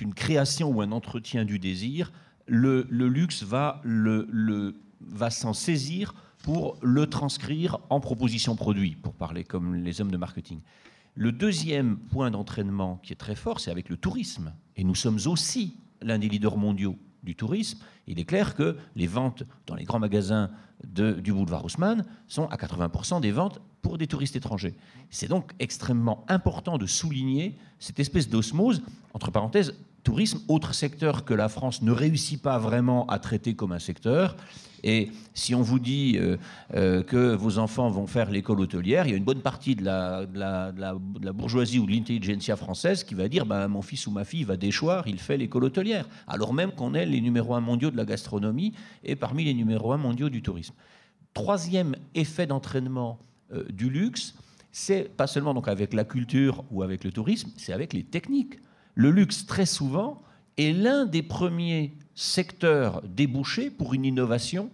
une création ou un entretien du désir. Le, luxe va, va s'en saisir pour le transcrire en proposition produit, pour parler comme les hommes de marketing. Le deuxième point d'entraînement qui est très fort, c'est avec le tourisme. Et nous sommes aussi l'un des leaders mondiaux du tourisme, il est clair que les ventes dans les grands magasins du boulevard Haussmann sont à 80% des ventes pour des touristes étrangers. C'est donc extrêmement important de souligner cette espèce d'osmose, entre parenthèses, tourisme, autre secteur que la France ne réussit pas vraiment à traiter comme un secteur, et si on vous dit euh, euh, que vos enfants vont faire l'école hôtelière, il y a une bonne partie de la, bourgeoisie ou de l'intelligentsia française qui va dire bah, mon fils ou ma fille va déchoir, il fait l'école hôtelière. Alors même qu'on est les numéros un mondiaux de la gastronomie et parmi les numéros un mondiaux du tourisme. Troisième effet d'entraînement euh, du luxe, c'est pas seulement donc avec la culture ou avec le tourisme, c'est avec les techniques. Le luxe, très souvent, est l'un des premiers secteurs débouchés pour une innovation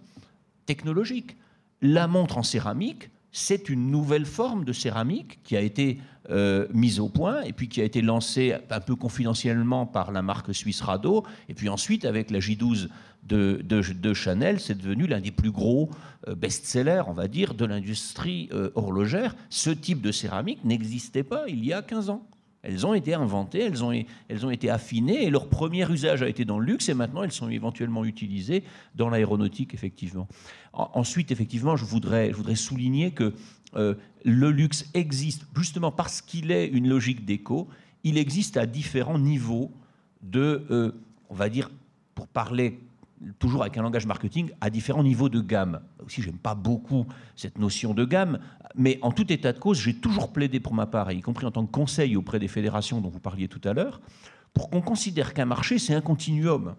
technologique. La montre en céramique, c'est une nouvelle forme de céramique qui a été euh, mise au point et puis qui a été lancée un peu confidentiellement par la marque suisse Rado. Et puis ensuite, avec la J12 de, Chanel, c'est devenu l'un des plus gros euh, best-sellers, on va dire, de l'industrie euh, horlogère. Ce type de céramique n'existait pas il y a 15 ans. Elles ont été inventées, elles ont, été affinées, et leur premier usage a été dans le luxe, et maintenant elles sont éventuellement utilisées dans l'aéronautique, effectivement. ensuite, effectivement, je voudrais, je voudrais souligner que euh, le luxe existe, justement parce qu'il est une logique d'éco, il existe à différents niveaux de, euh, on va dire, pour parler toujours avec un langage marketing, à différents niveaux de gamme. Aussi, j'aime pas beaucoup cette notion de gamme, mais en tout état de cause, j'ai toujours plaidé pour ma part, y compris en tant que conseil auprès des fédérations dont vous parliez tout à l'heure, pour qu'on considère qu'un marché, c'est un continuum.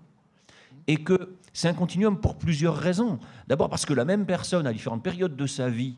Et que c'est un continuum pour plusieurs raisons. D'abord parce que la même personne, à différentes périodes de sa vie,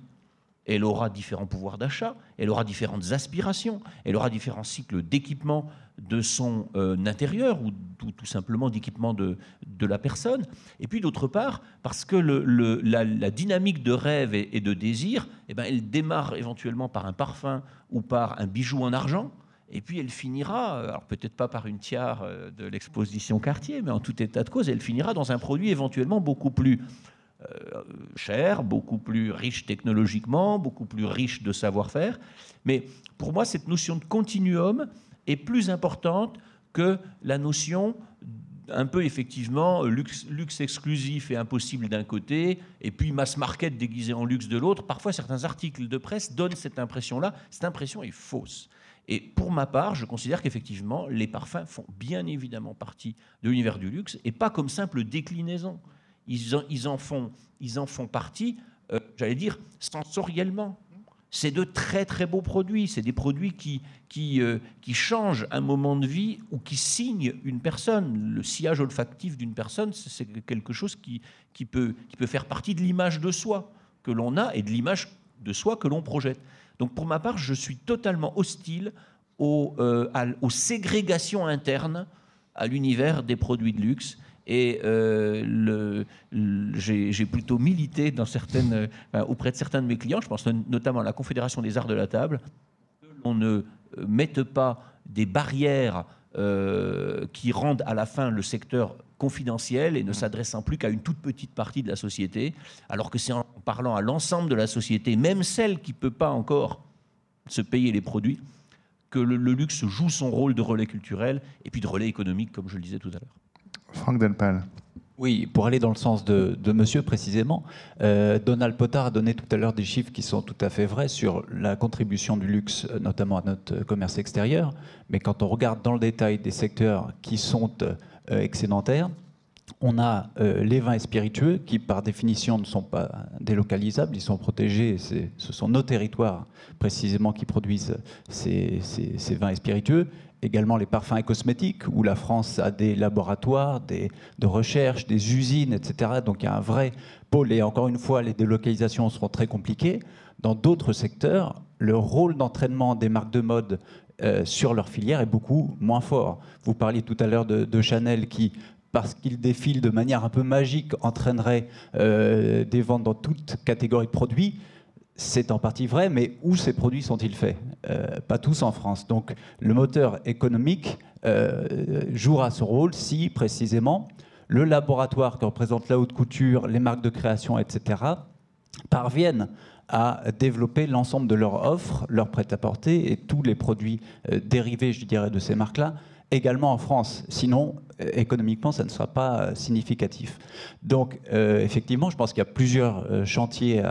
elle aura différents pouvoirs d'achat, elle aura différentes aspirations, elle aura différents cycles d'équipement de son euh, intérieur ou, tout simplement d'équipement de, la personne. Et puis d'autre part, parce que la, dynamique de rêve et, de désir, eh ben, elle démarre éventuellement par un parfum ou par un bijou en argent. Et puis elle finira, alors peut-être pas par une tiare euh, de l'exposition Cartier, mais en tout état de cause, elle finira dans un produit éventuellement beaucoup plus euh, cher, beaucoup plus riche technologiquement, beaucoup plus riche de savoir-faire. Mais pour moi, cette notion de continuum est plus importante que la notion un peu effectivement luxe, exclusif et impossible d'un côté, et puis mass market déguisé en luxe de l'autre. Parfois, certains articles de presse donnent cette impression-là. Cette impression est fausse. Et pour ma part, je considère qu'effectivement, les parfums font bien évidemment partie de l'univers du luxe, et pas comme simple déclinaison ils en, font, ils en font partie, euh, j'allais dire, sensoriellement. C'est de très très beaux produits. C'est des produits qui, qui, euh, qui, changent un moment de vie ou qui signent une personne. Le sillage olfactif d'une personne, c'est quelque chose qui, qui, peut, qui peut faire partie de l'image de soi que l'on a et de l'image de soi que l'on projette. Donc pour ma part, je suis totalement hostile aux, euh, aux ségrégations internes à l'univers des produits de luxe et euh, j'ai plutôt milité dans certaines, euh, auprès de certains de mes clients, je pense notamment à la Confédération des arts de la table, on ne mette pas des barrières euh, qui rendent à la fin le secteur confidentiel et ne s'adressant plus qu'à une toute petite partie de la société, alors que c'est en parlant à l'ensemble de la société, même celle qui ne peut pas encore se payer les produits, que le luxe joue son rôle de relais culturel et puis de relais économique, comme je le disais tout à l'heure. Franck Delpal. Oui, pour aller dans le sens de, monsieur précisément, euh, Donald Potard a donné tout à l'heure des chiffres qui sont tout à fait vrais sur la contribution du luxe, notamment à notre commerce extérieur. Mais quand on regarde dans le détail des secteurs qui sont euh, excédentaires, on a euh, les vins et spiritueux qui, par définition, ne sont pas délocalisables, ils sont protégés. Ce sont nos territoires, précisément, qui produisent ces, vins et spiritueux. Également les parfums et cosmétiques, où la France a des laboratoires des, de recherche, des usines, etc. Donc il y a un vrai pôle. Et encore une fois, les délocalisations seront très compliquées. Dans d'autres secteurs, le rôle d'entraînement des marques de mode euh, sur leur filière est beaucoup moins fort. Vous parliez tout à l'heure de, Chanel qui parce qu'il défile de manière un peu magique, entraînerait euh, des ventes dans toute catégorie de produits. C'est en partie vrai, mais où ces produits sont-ils faits? Euh, Pas tous en France. Donc le moteur économique euh, jouera ce rôle si précisément le laboratoire que représente la haute couture, les marques de création, etc., parviennent à développer l'ensemble de leur offre, leur prêt-à-porter et tous les produits dérivés, je dirais, de ces marques-là également en France. Sinon, euh, économiquement, ça ne sera pas euh, significatif. Donc, euh, effectivement, je pense qu'il y a plusieurs chantiers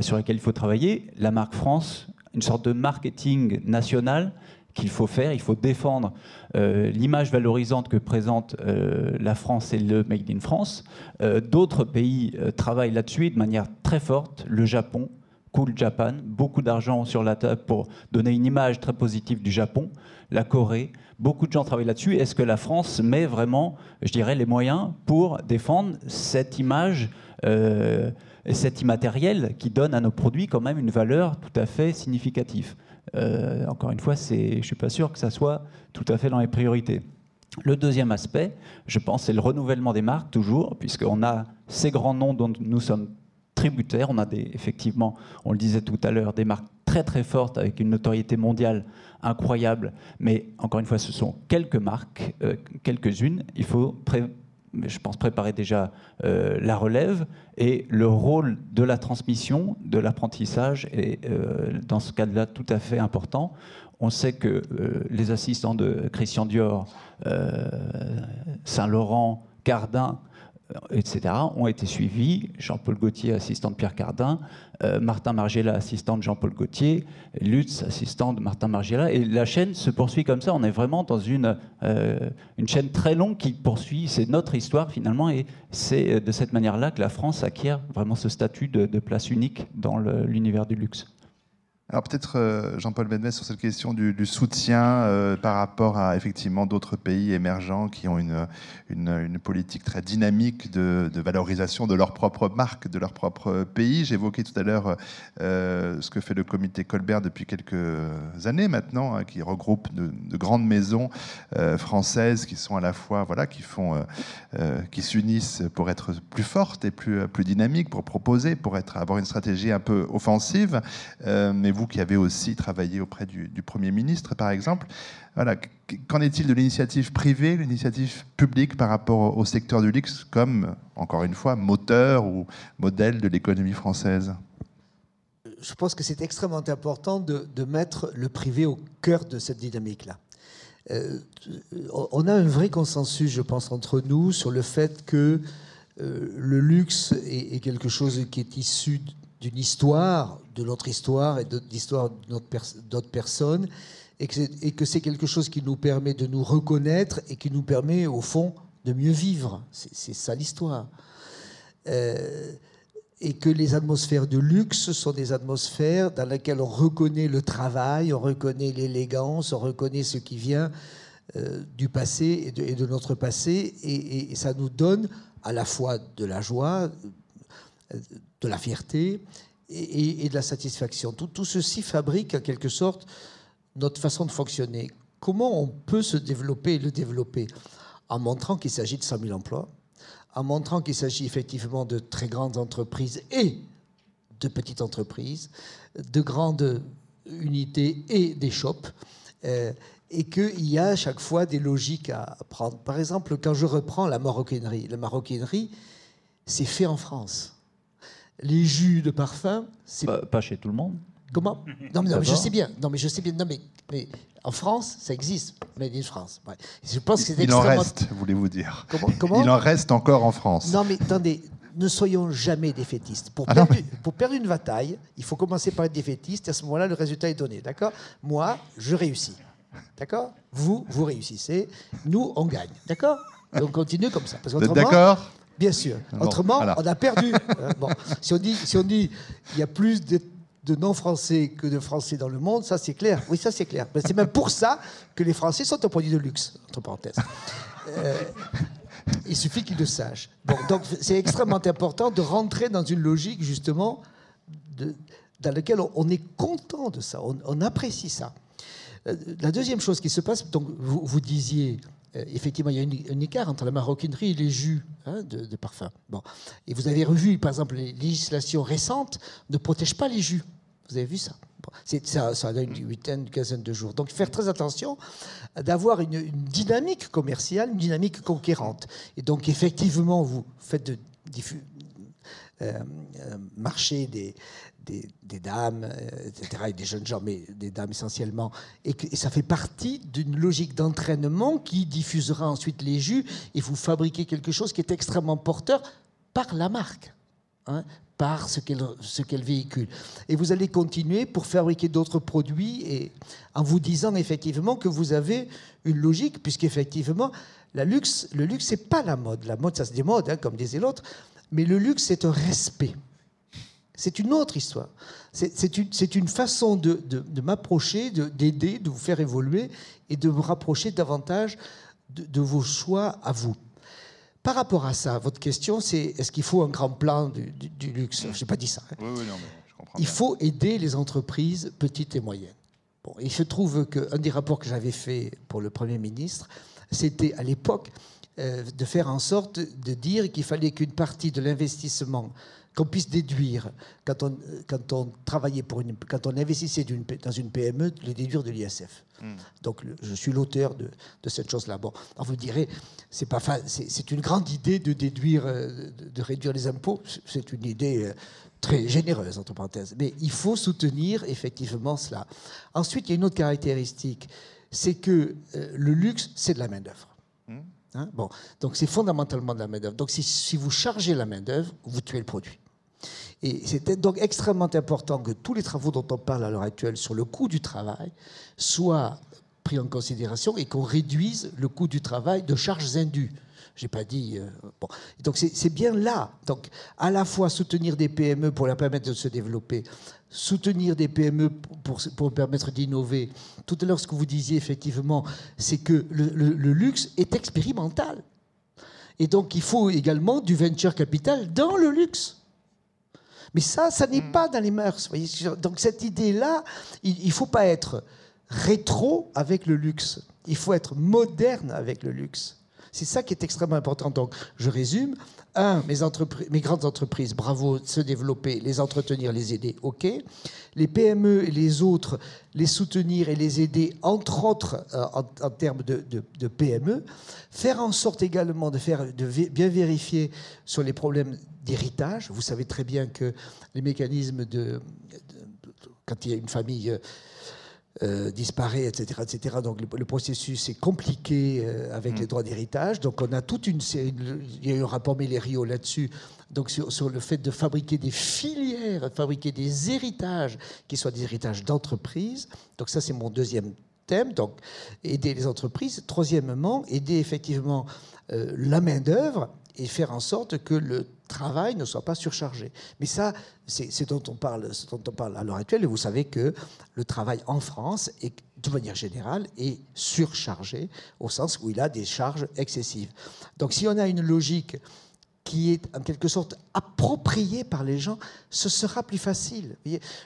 sur lesquels il faut travailler. La marque France, une sorte de marketing national qu'il faut faire. Il faut défendre l'image valorisante que présente la France et le Made in France. D'autres pays travaillent là-dessus de manière très forte. Le Japon, Cool Japan, beaucoup d'argent sur la table pour donner une image très positive du Japon. La Corée, Beaucoup de gens travaillent là-dessus. Est-ce que la France met vraiment, je dirais, les moyens pour défendre cette image, euh, cet immatériel qui donne à nos produits quand même une valeur tout à fait significative euh, Encore une fois, je ne suis pas sûr que ça soit tout à fait dans les priorités. Le deuxième aspect, je pense, c'est le renouvellement des marques, toujours, puisqu'on a ces grands noms dont nous sommes tributaires. On a effectivement, on le disait tout à l'heure, des marques très très fortes avec une notoriété mondiale incroyable. Mais encore une fois, ce sont quelques marques, euh, quelques-unes. Il faut, je pense, préparer déjà euh, la relève et le rôle de la transmission, de l'apprentissage est euh, dans ce cas-là tout à fait important. On sait que les assistants de Christian Dior, Saint-Laurent, Cardin, etc., ont été suivis. Jean-Paul Gaultier, assistant de Pierre Cardin, euh, Martin Margiela, assistant de Jean-Paul Gaultier, Lutz, assistant de Martin Margiela. Et la chaîne se poursuit comme ça. On est vraiment dans une, euh, une chaîne très longue qui poursuit. C'est notre histoire finalement. Et c'est de cette manière-là que la France acquiert vraiment ce statut de place unique dans l'univers du luxe. Alors peut-être euh, Jean-Paul Benmes sur cette question du, soutien euh, par rapport à effectivement d'autres pays émergents qui ont une, une, politique très dynamique de, valorisation de leur propre marque, de leur propre pays. J'évoquais tout à l'heure euh, ce que fait le comité Colbert depuis quelques années maintenant, hein, qui regroupe de, grandes maisons françaises qui sont à la fois voilà qui font qui s'unissent pour être plus fortes et plus plus dynamiques, pour proposer, pour être avoir une stratégie un peu offensive. mais vous qui avez aussi travaillé auprès du, Premier ministre, par exemple. Voilà. Qu'en est-il de l'initiative privée, l'initiative publique par rapport au secteur du luxe comme, encore une fois, moteur ou modèle de l'économie française? Je pense que c'est extrêmement important de, mettre le privé au cœur de cette dynamique-là. Euh, on a un vrai consensus, je pense, entre nous sur le fait que euh, le luxe est, est, quelque chose qui est issu d'une histoire, de notre histoire et de l'histoire d'autres personnes, et que c'est quelque chose qui nous permet de nous reconnaître et qui nous permet, au fond, de mieux vivre. C'est ça l'histoire. Euh, et que les atmosphères de luxe sont des atmosphères dans lesquelles on reconnaît le travail, on reconnaît l'élégance, on reconnaît ce qui vient euh, du passé et de, notre passé, et, ça nous donne à la fois de la joie, de la fierté et, de la satisfaction. Tout, ceci fabrique en quelque sorte notre façon de fonctionner. Comment on peut se développer et le développer En montrant qu'il s'agit de 100 000 emplois, en montrant qu'il s'agit effectivement de très grandes entreprises et de petites entreprises, de grandes unités et des shops, euh, et qu'il y a à chaque fois des logiques à prendre. Par exemple, quand je reprends la maroquinerie, la maroquinerie, c'est fait en France les jus de parfum. C'est pas, chez tout le monde. Comment? Non, mais, je sais bien. Non, mais je sais bien. Non, mais, mais en France, ça existe. Made in France. Je pense que Il en reste, voulez-vous dire. Comment, Il en reste encore en France. Non, mais attendez. Ne soyons jamais défaitistes. Pour, ah perdre, pour perdre une bataille, il faut commencer par être défaitiste. Et à ce moment-là, le résultat est donné. D'accord? Moi, je réussis. D'accord? Vous, vous réussissez. Nous, on gagne. D'accord? Et on continue comme ça. Parce Vous êtes d'accord? Bien sûr. Bon, Autrement, voilà. on a perdu. Euh, bon, si on dit, si on dit, il y a plus de, de non-français que de français dans le monde, ça c'est clair. Oui, ça c'est clair. Mais c'est même pour ça que les Français sont un produit de luxe, entre parenthèses. Euh, il suffit qu'ils le sachent. Bon, donc c'est extrêmement important de rentrer dans une logique justement de- dans laquelle on, on est content de ça, on, on apprécie ça. Euh, La deuxième chose qui se passe, donc vous, vous disiez, effectivement, il y a un écart entre la maroquinerie et les jus hein, de, de parfum. Bon. Et vous avez revu, par exemple, les législations récentes ne protègent pas les jus. Vous avez vu ça, ça a une huitaine, une quinzaine de jours. Donc faire très attention d'avoir une, une dynamique commerciale, une dynamique conquérante. Et donc effectivement, vous faites de euh, euh, marcher des, des, des dames, euh, etc., et des jeunes gens, mais des dames essentiellement. Et, ça fait partie d'une logique d'entraînement qui diffusera ensuite les jus et vous fabriquez quelque chose qui est extrêmement porteur par la marque. hein, par ce qu'elle ce véhicule. Et vous allez continuer pour fabriquer d'autres produits et en vous disant effectivement que vous avez une logique, puisqu'effectivement, la luxe, le luxe, c'est pas la mode. La mode, ça se démode, hein, comme disait l'autre, mais le luxe, c'est un respect. C'est une autre histoire. C'est une, façon de, de- de m'approcher, de- d'aider, de, vous faire évoluer et de me rapprocher davantage de, vos choix à vous. Par rapport à ça, votre question, c'est est-ce qu'il faut un grand plan du, du- du luxe? Je n'ai pas dit ça. hein. Oui, oui, non, mais je comprends. Il bien. faut aider les entreprises petites et moyennes. Bon, il se trouve qu'un des rapports que j'avais fait pour le Premier ministre, c'était à l'époque de faire en sorte de dire qu'il fallait qu'une partie de l'investissement qu'on puisse déduire quand on, quand on travaillait pour une, quand on investissait dans une PME, de les déduire de l'ISF. Donc le- je suis l'auteur de, de cette chose-là. Bon, alors vous direz, c'est pas c'est une grande idée de déduire, euh, de, de réduire les impôts. C'est une idée euh, très généreuse entre parenthèses, mais il faut soutenir effectivement cela. Ensuite, il y a une autre caractéristique, c'est que euh, le luxe, c'est de la main d'œuvre. Hein, donc c'est fondamentalement de la main d'œuvre. Donc si, si vous chargez la main d'œuvre, vous tuez le produit. Et c'est donc extrêmement important que tous les travaux dont on parle à l'heure actuelle sur le coût du travail soient pris en considération et qu'on réduise le coût du travail de charges indues. J'ai pas dit. euh, bon. Donc c'est bien là. Donc à la fois soutenir des PME pour leur permettre de se développer, soutenir des PME pour, pour permettre d'innover. Tout à l'heure, ce que vous disiez effectivement, c'est que le, le- le luxe est expérimental. Et donc il faut également du venture capital dans le luxe. Mais ça, ça n'est pas dans les mœurs. voyez. Donc cette idée-là, il ne faut pas être rétro avec le luxe. Il faut être moderne avec le luxe. C'est ça qui est extrêmement important. Donc, je résume. Un, mes, grandes entreprises, bravo, se développer, les entretenir, les aider, ok. Les PME et les autres, les soutenir et les aider, entre autres euh, en, termes de, PME. Faire en sorte également de, faire, de bien vérifier sur les problèmes d'héritage. Vous savez très bien que les mécanismes de, de- quand il y a une famille euh, disparaît, etc., etc. Donc le, le processus est compliqué euh, avec les droits d'héritage. Donc on a toute une série. Il y a eu un rapport Mellerio là-dessus. Donc sur, sur le fait de fabriquer des filières, de fabriquer des héritages qui soient des héritages d'entreprise. Donc ça c'est mon deuxième thème. Donc aider les entreprises. Troisièmement, aider effectivement euh, la main d'œuvre et faire en sorte que le travail ne soit pas surchargé. Mais ça, c'est dont on parle, dont on parle à l'heure actuelle. Et vous savez que le travail en France, de manière générale, est surchargé au sens où il a des charges excessives. Donc, si on a une logique qui est en quelque sorte appropriée par les gens, ce sera plus facile.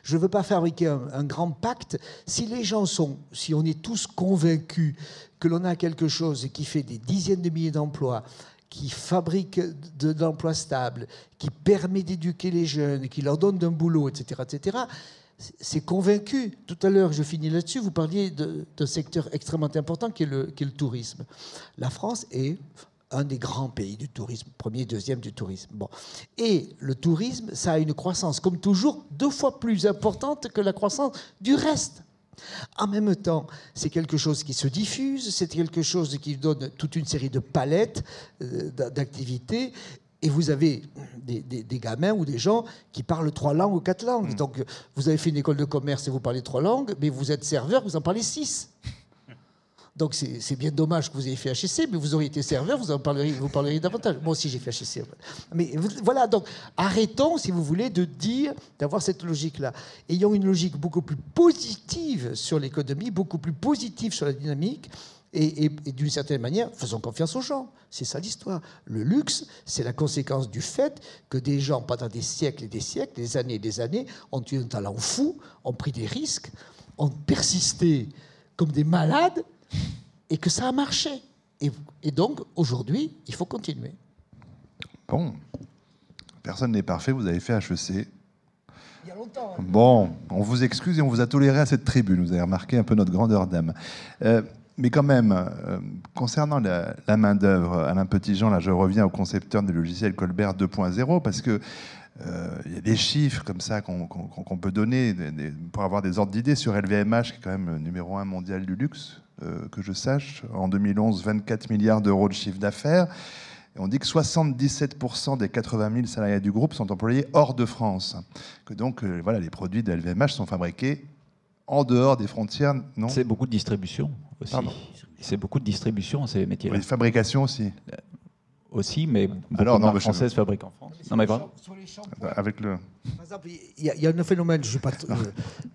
Je ne veux pas fabriquer un grand pacte. Si les gens sont, si on est tous convaincus que l'on a quelque chose qui fait des dizaines de milliers d'emplois, qui fabrique de, l'emploi stable, qui permet d'éduquer les jeunes, qui leur donne un boulot, etc., etc., c'est convaincu. Tout à l'heure, je finis là-dessus, vous parliez d'un secteur extrêmement important qui est, le, qui est le tourisme. La France est un des grands pays du tourisme, premier, deuxième du tourisme. Bon. Et le tourisme, ça a une croissance, comme toujours, deux fois plus importante que la croissance du reste. En même temps, c'est quelque chose qui se diffuse, c'est quelque chose qui donne toute une série de palettes euh, d'a- d'activités. Et vous avez des, des- des gamins ou des gens qui parlent trois langues ou quatre langues. Donc, euh, vous avez fait une école de commerce et vous parlez trois langues, mais vous êtes serveur, vous en parlez six. Donc c'est bien dommage que vous ayez fait HEC, mais vous auriez été serveur, vous en parleriez, vous parleriez davantage. Moi aussi j'ai fait HEC. Mais voilà, donc arrêtons, si vous voulez, de dire, d'avoir cette logique-là. Ayons une logique beaucoup plus positive sur l'économie, beaucoup plus positive sur la dynamique, et, d'une certaine manière, faisons confiance aux gens. C'est ça l'histoire. Le luxe, c'est la conséquence du fait que des gens, pendant des siècles et des siècles, des années et des années, ont eu un talent fou, ont pris des risques, ont persisté comme des malades, et que ça a marché. Et, et donc, aujourd'hui, il faut continuer. Bon, personne n'est parfait, vous avez fait HEC. Il y a longtemps. Hein. Bon, on vous excuse et on vous a toléré à cette tribune. Vous avez remarqué un peu notre grandeur d'âme. Euh, mais quand même, euh, concernant la, main-d'œuvre, Alain Petitjean, là, je reviens au concepteur du logiciel Colbert 2.0, parce que euh, il y a des chiffres comme ça qu'on peut donner pour avoir des ordres d'idées sur LVMH, qui est quand même le numéro un mondial du luxe, euh, que je sache. En 2011, 24 milliards d'euros de chiffre d'affaires. On dit que 77% des 80 000 salariés du groupe sont employés hors de France. Que donc, voilà, les produits de LVMH sont fabriqués en dehors des frontières, non? C'est beaucoup de distribution aussi. C'est beaucoup de distribution, ces métiers-là. Oui, fabrication aussi. Aussi, mais beaucoup Alors, non, de françaises fabriquent en France. Non, mais pas. Avec le. Par exemple, il y, a un phénomène, je pas, euh,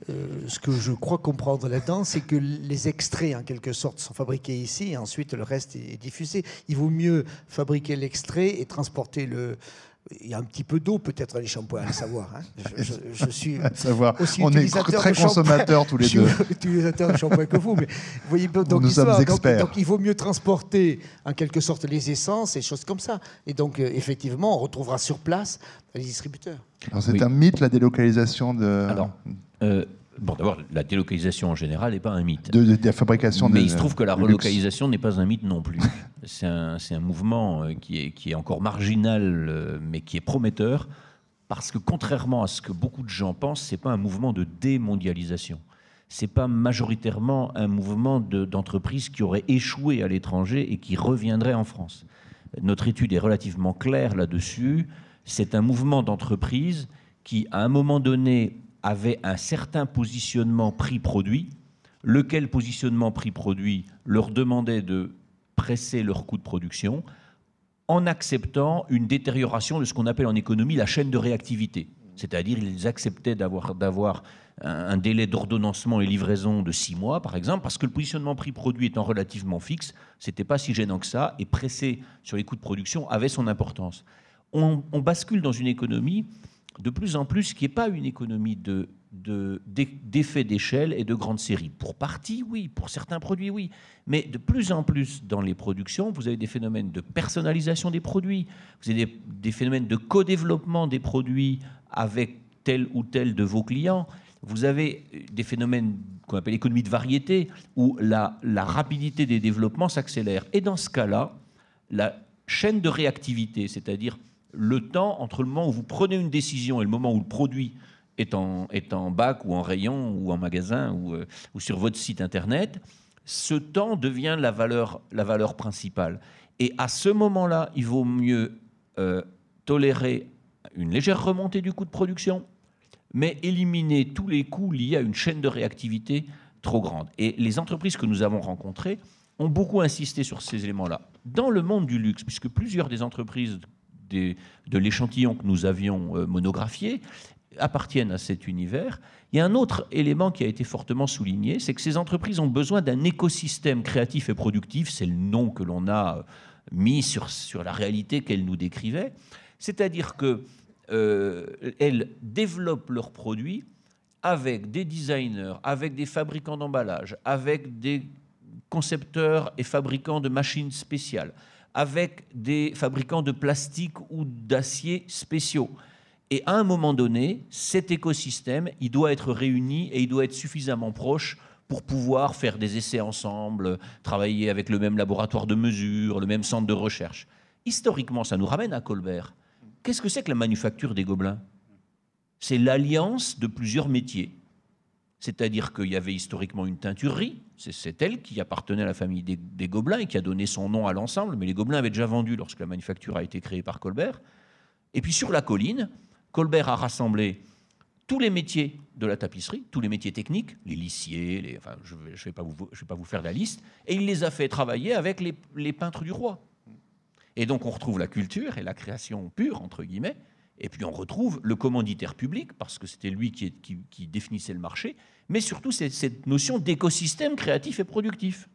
euh, ce que je crois comprendre là-dedans, c'est que les extraits, en quelque sorte, sont fabriqués ici et ensuite le reste est diffusé. Il vaut mieux fabriquer l'extrait et transporter le, il y a un petit peu d'eau peut-être dans les shampoings, à savoir. Hein. Je, suis savoir. aussi On est très consommateurs tous les deux. Je suis utilisateur de shampoing que vous, mais vous voyez donc, Nous sommes experts. Donc, il vaut mieux transporter en quelque sorte les essences et choses comme ça. Et donc euh, effectivement, on retrouvera sur place les distributeurs. Alors c'est un mythe la délocalisation de. Alors, euh, Bon, d'abord, la délocalisation en général n'est pas un mythe. De, la fabrication Mais il se trouve que la relocalisation n'est pas un mythe non plus. C'est un, un, mouvement euh, qui est, qui est, encore marginal, euh, mais qui est prometteur, parce que contrairement à ce que beaucoup de gens pensent, ce n'est pas un mouvement de démondialisation. Ce n'est pas majoritairement un mouvement d'entreprises qui auraient échoué à l'étranger et qui reviendraient en France. Notre étude est relativement claire là-dessus. C'est un mouvement d'entreprises qui, à un moment donné, avaient un certain positionnement prix-produit, lequel positionnement prix-produit leur demandait de presser leur coût de production en acceptant une détérioration de ce qu'on appelle en économie la chaîne de réactivité. C'est-à-dire ils acceptaient d'avoir un délai d'ordonnancement et livraison de six mois, par exemple, parce que le positionnement prix-produit étant relativement fixe, c'était pas si gênant que ça, et presser sur les coûts de production avait son importance. On bascule dans une économie de plus en plus qui n'est pas une économie de, d'échelle et de grandes séries. Pour partie, oui. Pour certains produits, oui. Mais de plus en plus dans les productions, vous avez des phénomènes de personnalisation des produits, vous avez des, phénomènes de co-développement des produits avec tel ou tel de vos clients. Vous avez des phénomènes qu'on appelle économie de variété, où la rapidité des développements s'accélère. Et dans ce cas-là, la chaîne de réactivité, c'est-à-dire le temps entre le moment où vous prenez une décision et le moment où le produit est en, est en bac ou en rayon ou en magasin ou, euh, sur votre site internet, ce temps devient la valeur, la valeur principale. Et à ce moment-là, il vaut mieux euh, tolérer une légère remontée du coût de production, mais éliminer tous les coûts liés à une chaîne de réactivité trop grande. Et les entreprises que nous avons rencontrées ont beaucoup insisté sur ces éléments-là. Dans le monde du luxe, puisque plusieurs des entreprises de l'échantillon que nous avions euh, monographié appartiennent à cet univers. Il y a un autre élément qui a été fortement souligné, c'est que ces entreprises ont besoin d'un écosystème créatif et productif, c'est le nom que l'on a euh, mis sur, sur la réalité qu'elles nous décrivaient, c'est-à-dire qu'elles euh, développent leurs produits avec des designers, avec des fabricants d'emballage, avec des concepteurs et fabricants de machines spéciales, avec des fabricants de plastique ou d'acier spéciaux. Et à un moment donné, cet écosystème, il doit être réuni et il doit être suffisamment proche pour pouvoir faire des essais ensemble, travailler avec le même laboratoire de mesure, le même centre de recherche. Historiquement, ça nous ramène à Colbert. Qu'est-ce que c'est que la manufacture des gobelins? C'est l'alliance de plusieurs métiers. C'est-à-dire qu'il y avait historiquement une teinturerie, c'est elle qui appartenait à la famille des, Gobelins et qui a donné son nom à l'ensemble, mais les Gobelins avaient déjà vendu lorsque la manufacture a été créée par Colbert. Et puis sur la colline, Colbert a rassemblé tous les métiers de la tapisserie, tous les métiers techniques, les lissiers, enfin, je ne vais, pas vous- faire la liste, et il les a fait travailler avec les, peintres du roi. Et donc on retrouve la culture et la création pure, entre guillemets, et puis on retrouve le commanditaire public, parce que c'était lui qui définissait le marché, mais surtout cette notion d'écosystème créatif et productif.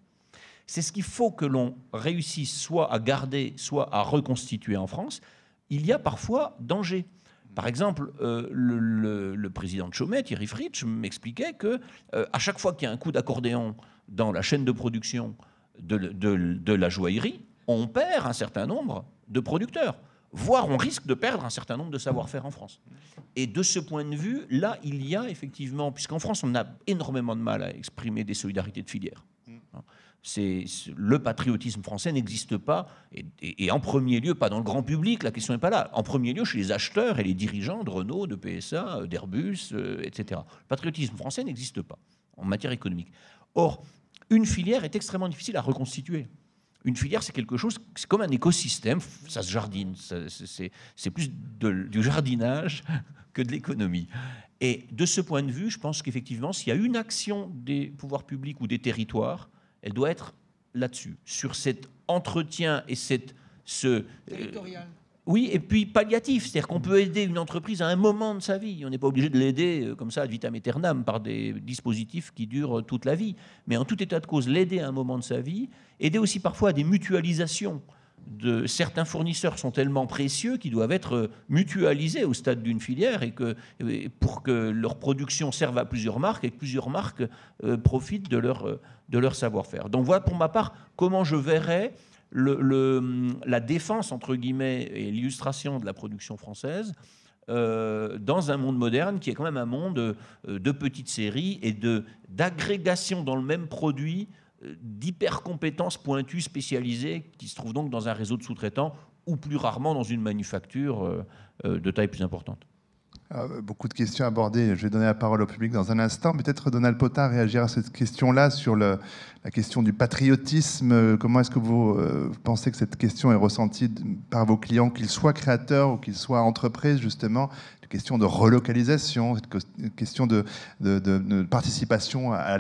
C'est ce qu'il faut que l'on réussisse soit à garder, soit à reconstituer en France. Il y a parfois danger. Par exemple, euh, le, président de Chomet, Thierry Fritsch, m'expliquait que euh, à chaque fois qu'il y a un coup d'accordéon dans la chaîne de production de la joaillerie, on perd un certain nombre de producteurs, voire on risque de perdre un certain nombre de savoir-faire en France. Et de ce point de vue, là, il y a effectivement, puisqu'en France, on a énormément de mal à exprimer des solidarités de filière. C'est c'est- le patriotisme français n'existe pas, et, et- et en premier lieu, pas dans le grand public, la question n'est pas là. En premier lieu, chez les acheteurs et les dirigeants de Renault, de PSA, d'Airbus, euh, etc. Le patriotisme français n'existe pas en matière économique. Or, une filière est extrêmement difficile à reconstituer. Une filière, c'est quelque chose, c'est comme un écosystème, ça se jardine, c'est- plus de- du jardinage que de l'économie. Et de ce point de vue, je pense qu'effectivement, s'il y a une action des pouvoirs publics ou des territoires, elle doit être là-dessus, sur cet entretien et cette, ce, euh, oui, et puis palliatif, c'est-à-dire qu'on peut aider une entreprise à un moment de sa vie. On n'est pas obligé de l'aider euh, comme ça ad vitam aeternam par des dispositifs qui durent toute la vie. Mais en tout état de cause, l'aider à un moment de sa vie, aider aussi parfois à des mutualisations. De certains fournisseurs sont tellement précieux qu'ils doivent être euh, mutualisés au stade d'une filière et que, pour que leur production serve à plusieurs marques et que plusieurs marques euh, profitent de leur, de leur savoir-faire. Donc voilà pour ma part comment je verrais le- la défense, entre guillemets, et l'illustration de la production française euh, dans un monde moderne qui est quand même un monde euh, de petites séries et d'agrégation dans le même produit euh, d'hyper-compétences pointues spécialisées qui se trouvent donc dans un réseau de sous-traitants ou plus rarement dans une manufacture de taille plus importante. Euh, beaucoup de questions abordées. Je vais donner la parole au public dans un instant. Peut-être Donald Potin réagir à cette question-là sur la question du patriotisme. Comment est-ce que vous euh, pensez que cette question est ressentie par vos clients, qu'ils soient créateurs ou qu'ils soient entreprises, justement? Une question de relocalisation, une question de, participation à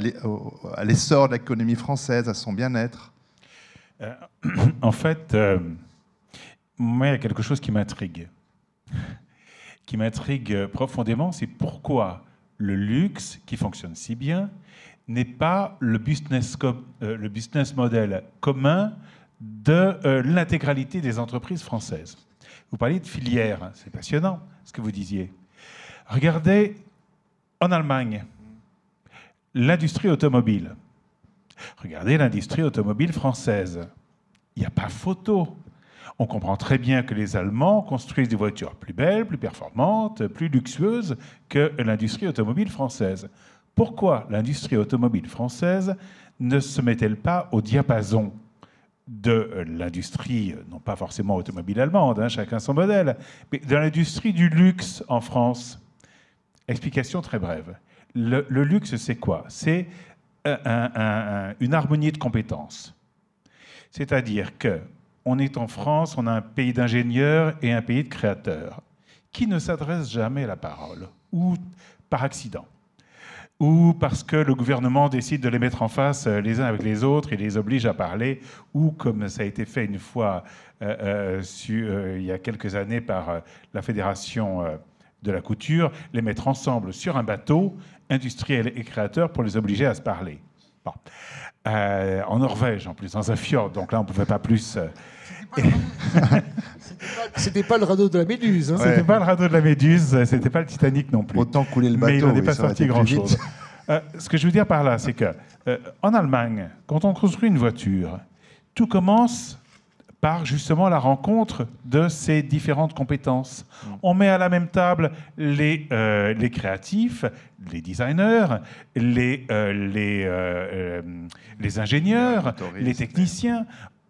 l'essor de l'économie française, à son bien-être. Euh, en fait, moi, il y a quelque chose qui m'intrigue. Qui m'intrigue profondément, c'est pourquoi le luxe, qui fonctionne si bien, n'est pas le business, euh, model commun de euh, l'intégralité des entreprises françaises. Vous parliez de filière, c'est passionnant ce que vous disiez. Regardez en Allemagne, l'industrie automobile. Regardez l'industrie automobile française. Il n'y a pas photo. On comprend très bien que les Allemands construisent des voitures plus belles, plus performantes, plus luxueuses que l'industrie automobile française. Pourquoi l'industrie automobile française ne se met-elle pas au diapason de l'industrie, non pas forcément automobile allemande, hein, chacun son modèle, mais de l'industrie du luxe en France? Explication très brève. Le, luxe, c'est quoi? C'est un- un- un- une harmonie de compétences. C'est-à-dire que on est en France, on a un pays d'ingénieurs et un pays de créateurs qui ne s'adressent jamais la parole, ou par accident, ou parce que le gouvernement décide de les mettre en face euh, les uns avec les autres et les oblige à parler, ou comme ça a été fait une fois euh, euh, il y a quelques années par la Fédération de la couture, les mettre ensemble sur un bateau, industriels et créateurs, pour les obliger à se parler. En Norvège, en plus, dans un fjord, donc là, on ne pouvait pas plus. C'était pas le radeau de la Méduse. hein. C'était pas le radeau de la Méduse, c'était pas le Titanic non plus. Autant couler le bateau. Mais il n'en est oui, pas sorti grand-chose. Euh, ce que je veux dire par là, c'est que euh, en Allemagne, quand on construit une voiture, tout commence par justement la rencontre de ces différentes compétences. On met à la même table les, euh, les créatifs, les designers, les, euh, les, les ingénieurs, les techniciens.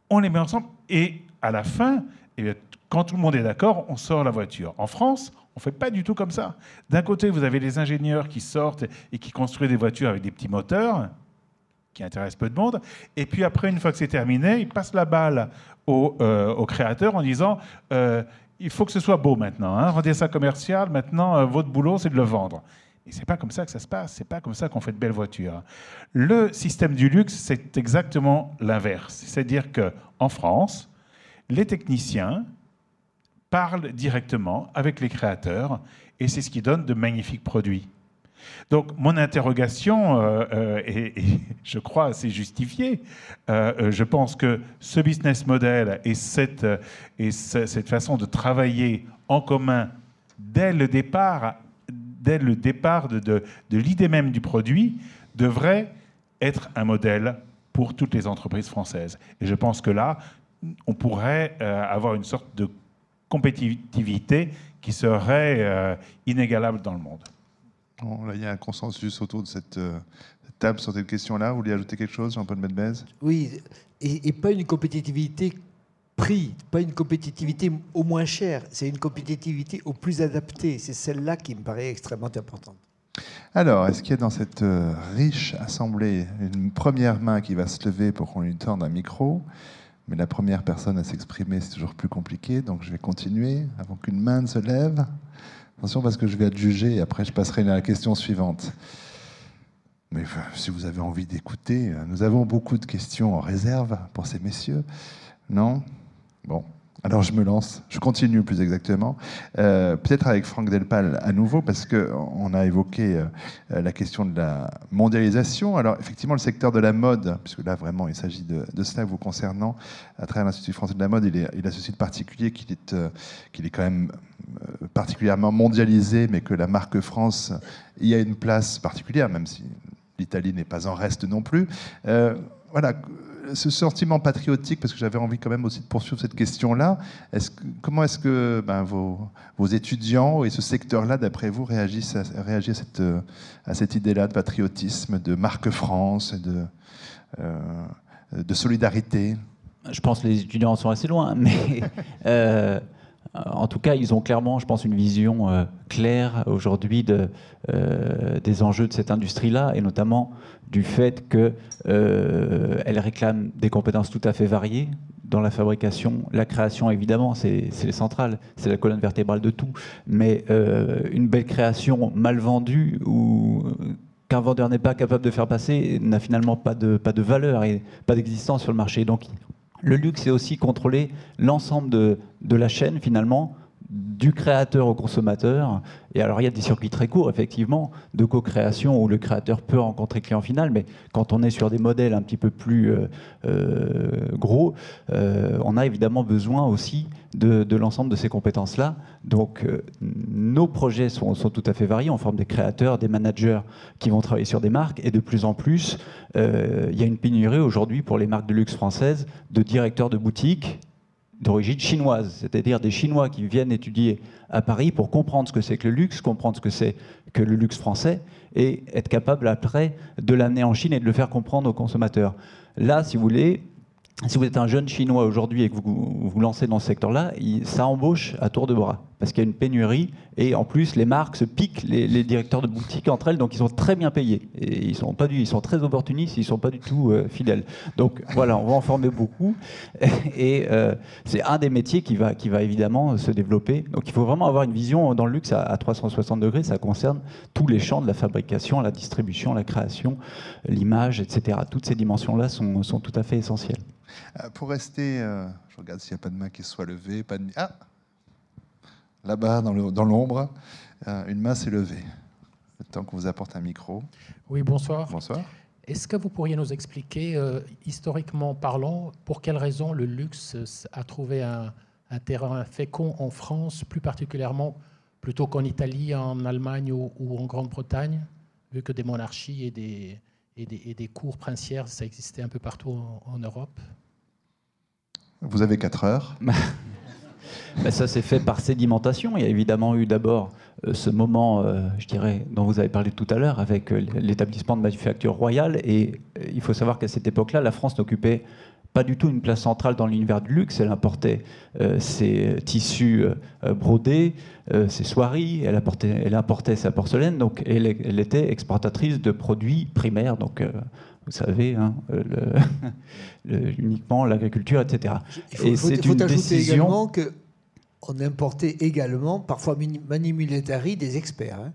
On les met ensemble et à la fin, eh quand tout le monde est d'accord, on sort la voiture. En France, on ne fait pas du tout comme ça. D'un côté, vous avez les ingénieurs qui sortent et qui construisent des voitures avec des petits moteurs qui intéressent peu de monde. Et puis après, une fois que c'est terminé, ils passent la balle aux, euh, créateurs en disant euh, il faut que ce soit beau maintenant. Hein. Rendez ça commercial, maintenant, votre boulot, c'est de le vendre. Et c'est pas comme ça que ça se passe. C'est pas comme ça qu'on fait de belles voitures. Le système du luxe, c'est exactement l'inverse. C'est-à-dire que en France, les techniciens parlent directement avec les créateurs et c'est ce qui donne de magnifiques produits. Donc mon interrogation, euh, euh, je crois, assez justifiée. Euh, je pense que ce business model et cette, et cette façon de travailler en commun dès le départ dès le départ de, l'idée même du produit, devrait être un modèle pour toutes les entreprises françaises. Et je pense que là, on pourrait euh, avoir une sorte de compétitivité qui serait euh, inégalable dans le monde. là, il y a un consensus autour de cette, euh, table sur cette question-là. Vous voulez ajouter quelque chose, Jean-Paul Medbez? Oui, et, et, pas une compétitivité prix, pas une compétitivité au moins cher, c'est une compétitivité au plus adapté. C'est celle-là qui me paraît extrêmement importante. Alors, est-ce qu'il y a dans cette riche assemblée une première main qui va se lever pour qu'on lui tende un micro? Mais la première personne à s'exprimer, c'est toujours plus compliqué, donc je vais continuer avant qu'une main ne se lève. Attention parce que je vais être jugé et après je passerai à la question suivante. Mais si vous avez envie d'écouter, nous avons beaucoup de questions en réserve pour ces messieurs. Non? Bon, alors je me lance, je continue plus exactement, euh, peut-être avec Franck Delpal à nouveau, parce qu'on a évoqué euh, la question de la mondialisation. Alors effectivement, le secteur de la mode, puisque là vraiment il s'agit de, cela vous concernant, à travers l'Institut français de la mode, il, a ceci de particulier qu'il est, euh, qu'il est quand même particulièrement mondialisé, mais que la marque France y a une place particulière, même si l'Italie n'est pas en reste non plus. voilà ce sentiment patriotique, parce que j'avais envie quand même aussi de poursuivre cette question-là, est comment est-ce que ben, vos, étudiants et ce secteur-là, d'après vous, réagissent à, cette, idée-là de patriotisme, de marque France, de, euh, solidarité? Je pense que les étudiants sont assez loin, mais euh, en tout cas, ils ont clairement, je pense, une vision euh, claire aujourd'hui de, des enjeux de cette industrie-là, et notamment du fait qu'elle euh, réclame des compétences tout à fait variées dans la fabrication, la création évidemment, c'est les centrales, c'est la colonne vertébrale de tout, mais euh, une belle création mal vendue ou qu'un vendeur n'est pas capable de faire passer n'a finalement pas de, pas de valeur et pas d'existence sur le marché. Donc le luxe, c'est aussi contrôler l'ensemble de, de la chaîne finalement du créateur au consommateur. Et alors, il y a des circuits très courts, effectivement, de co-création où le créateur peut rencontrer le client final, mais quand on est sur des modèles un petit peu plus euh, euh, gros, euh, on a évidemment besoin aussi de, l'ensemble de ces compétences-là. Donc, nos projets sont, sont, tout à fait variés. On forme des créateurs, des managers qui vont travailler sur des marques, et de plus en plus, il y a une pénurie aujourd'hui pour les marques de luxe françaises de directeurs de boutiques d'origine chinoise, c'est-à-dire des Chinois qui viennent étudier à Paris pour comprendre ce que c'est que le luxe, comprendre ce que c'est que le luxe français, et être capable après de l'amener en Chine et de le faire comprendre aux consommateurs. Là, si vous voulez, si vous êtes un jeune Chinois aujourd'hui et que vous vous lancez dans ce secteur-là, ça embauche à tour de bras parce qu'il y a une pénurie et en plus les marques se piquent les, directeurs de boutiques entre elles, donc ils sont très bien payés et ils sont pas du, ils sont très opportunistes, ils sont pas du tout euh, fidèles. Donc voilà, on va en former beaucoup et euh, c'est un des métiers qui va qui va évidemment se développer. Donc il faut vraiment avoir une vision dans le luxe à, 360 degrés. Ça concerne tous les champs de la fabrication, la distribution, la création, l'image, etc. Toutes ces dimensions-là sont, sont tout à fait essentielles. Euh, pour rester, je regarde s'il n'y a pas de main qui soit levée, pas de ah là-bas dans l'ombre, euh, une main s'est levée. Le temps qu'on vous apporte un micro. Oui, bonsoir. Bonsoir. Est-ce que vous pourriez nous expliquer, euh, historiquement parlant, pour quelles raisons le luxe a trouvé un, terrain fécond en France, plus particulièrement plutôt qu'en Italie, en Allemagne ou, en Grande-Bretagne, vu que des monarchies et des, et des, cours princières, ça existait un peu partout en, en Europe? Vous avez 4 heures. Ben, ça s'est fait par sédimentation. Il y a évidemment eu d'abord euh, ce moment, euh, je dirais, dont vous avez parlé tout à l'heure, avec euh, l'établissement de manufacture royale. Et il faut savoir qu'à cette époque-là, la France n'occupait pas du tout une place centrale dans l'univers du luxe. Elle importait ses tissus brodés, ses soieries, elle, elle, importait sa porcelaine, donc elle, elle, était exportatrice de produits primaires, donc vous savez, hein, uniquement l'agriculture, etc. Il faut, et c'est une décision. également que on importait également, parfois mani mani militari, des experts. hein.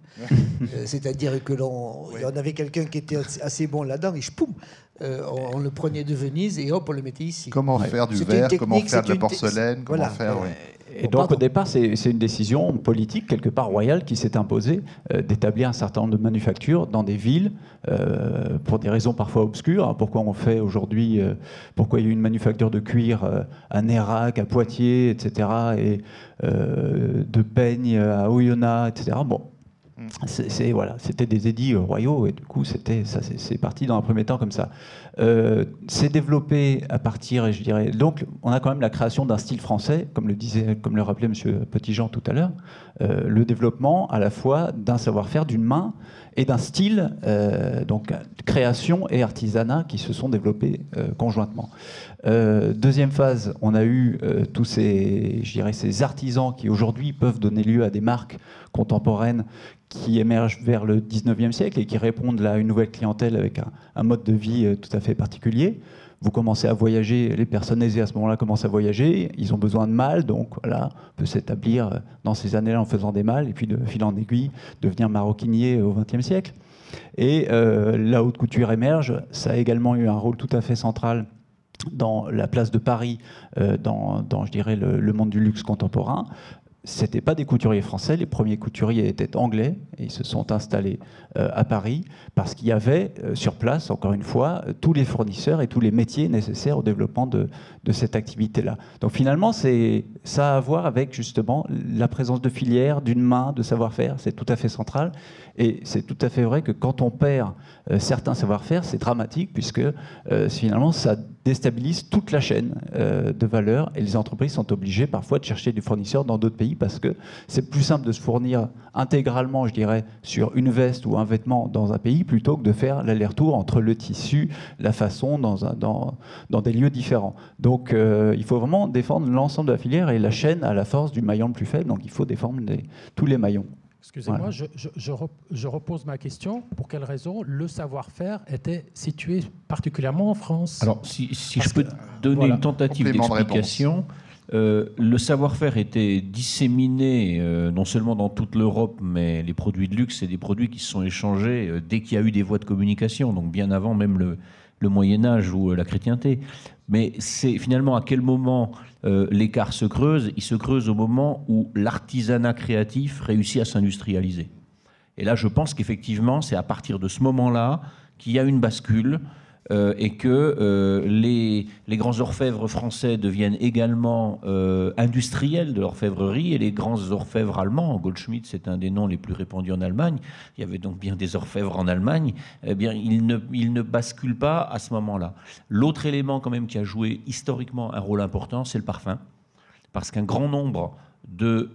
Euh, C'est-à-dire que l'on il y en avait quelqu'un qui était assez- bon là-dedans, et poum, euh, on, on le prenait de Venise et hop, on le mettait ici. Comment faire du verre, comment faire de la porcelaine, comment voilà. faire... oui. Et donc pardon. au départ, c'est une décision politique, quelque part royale, qui s'est imposée euh, d'établir un certain nombre de manufactures dans des villes, euh, pour des raisons parfois obscures. hein. pourquoi on fait aujourd'hui, euh, pourquoi il y a eu une manufacture de cuir à Nérac, à Poitiers, etc., et de peigne à Oyonnax, etc. Bon, voilà, c'était des édits euh, royaux et du coup c'était ça c'est, parti dans un premier temps comme ça. Euh, c'est développé à partir, je dirais, donc on a quand même la création d'un style français, comme le disait, comme le rappelait Monsieur Petitjean tout à l'heure, euh, le développement à la fois d'un savoir-faire, d'une main et d'un style, donc création et artisanat qui se sont développés conjointement. Deuxième phase, on a eu tous ces, ces artisans qui aujourd'hui peuvent donner lieu à des marques contemporaines qui émergent vers le 19e siècle et qui répondent à une nouvelle clientèle avec un, mode de vie euh, tout à fait particulier. Vous commencez à voyager, les personnes aisées à ce moment-là commencent à voyager, ils ont besoin de mâles, donc voilà, on peut s'établir euh, dans ces années-là en faisant des mâles, et puis de fil en aiguille, devenir maroquinier au XXe siècle. Et euh, la haute couture émerge, ça a également eu un rôle tout à fait central dans la place de Paris, euh, dans, je dirais, le monde du luxe contemporain. C'était pas des couturiers français, les premiers couturiers étaient anglais et ils se sont installés euh, à Paris parce qu'il y avait euh, sur place, encore une fois, tous les fournisseurs et tous les métiers nécessaires au développement de, de cette activité-là. Donc finalement, c'est ça a à voir avec justement la présence de filières, d'une main, de savoir-faire, c'est tout à fait central. Et c'est tout à fait vrai que quand on perd euh, certains savoir-faire, c'est dramatique puisque euh, finalement ça déstabilise toute la chaîne euh, de valeur et les entreprises sont obligées parfois de chercher des fournisseurs dans d'autres pays parce que c'est plus simple de se fournir intégralement, je dirais, sur une veste ou un vêtement dans un pays plutôt que de faire l'aller-retour entre le tissu, la façon dans, dans, dans des lieux différents. Donc euh, il faut vraiment défendre l'ensemble de la filière et la chaîne à la force du maillon le plus faible, donc il faut défendre les- tous les maillons. Excusez-moi, Voilà. je, je- je rep- je repose ma question. Pour quelle raison le savoir-faire était situé particulièrement en France? Alors, si, je peux que- donner voilà. une tentative de d'explication, euh, le savoir-faire était disséminé euh, non seulement dans toute l'Europe, mais les produits de luxe, c'est des produits qui se sont échangés euh, dès qu'il y a eu des voies de communication, donc bien avant même le, le Moyen Âge ou euh, la chrétienté. Mais c'est finalement à quel moment euh, l'écart se creuse? Il se creuse au moment où l'artisanat créatif réussit à s'industrialiser. Et là, je pense qu'effectivement, c'est à partir de ce moment-là qu'il y a une bascule euh, et que euh, les, grands orfèvres français deviennent également euh, industriels de l'orfèvrerie et les grands orfèvres allemands, Goldschmidt c'est un des noms les plus répandus en Allemagne, il y avait donc bien des orfèvres en Allemagne, eh bien ils ne, basculent pas à ce moment-là. L'autre élément quand même qui a joué historiquement un rôle important, c'est le parfum, parce qu'un grand nombre de,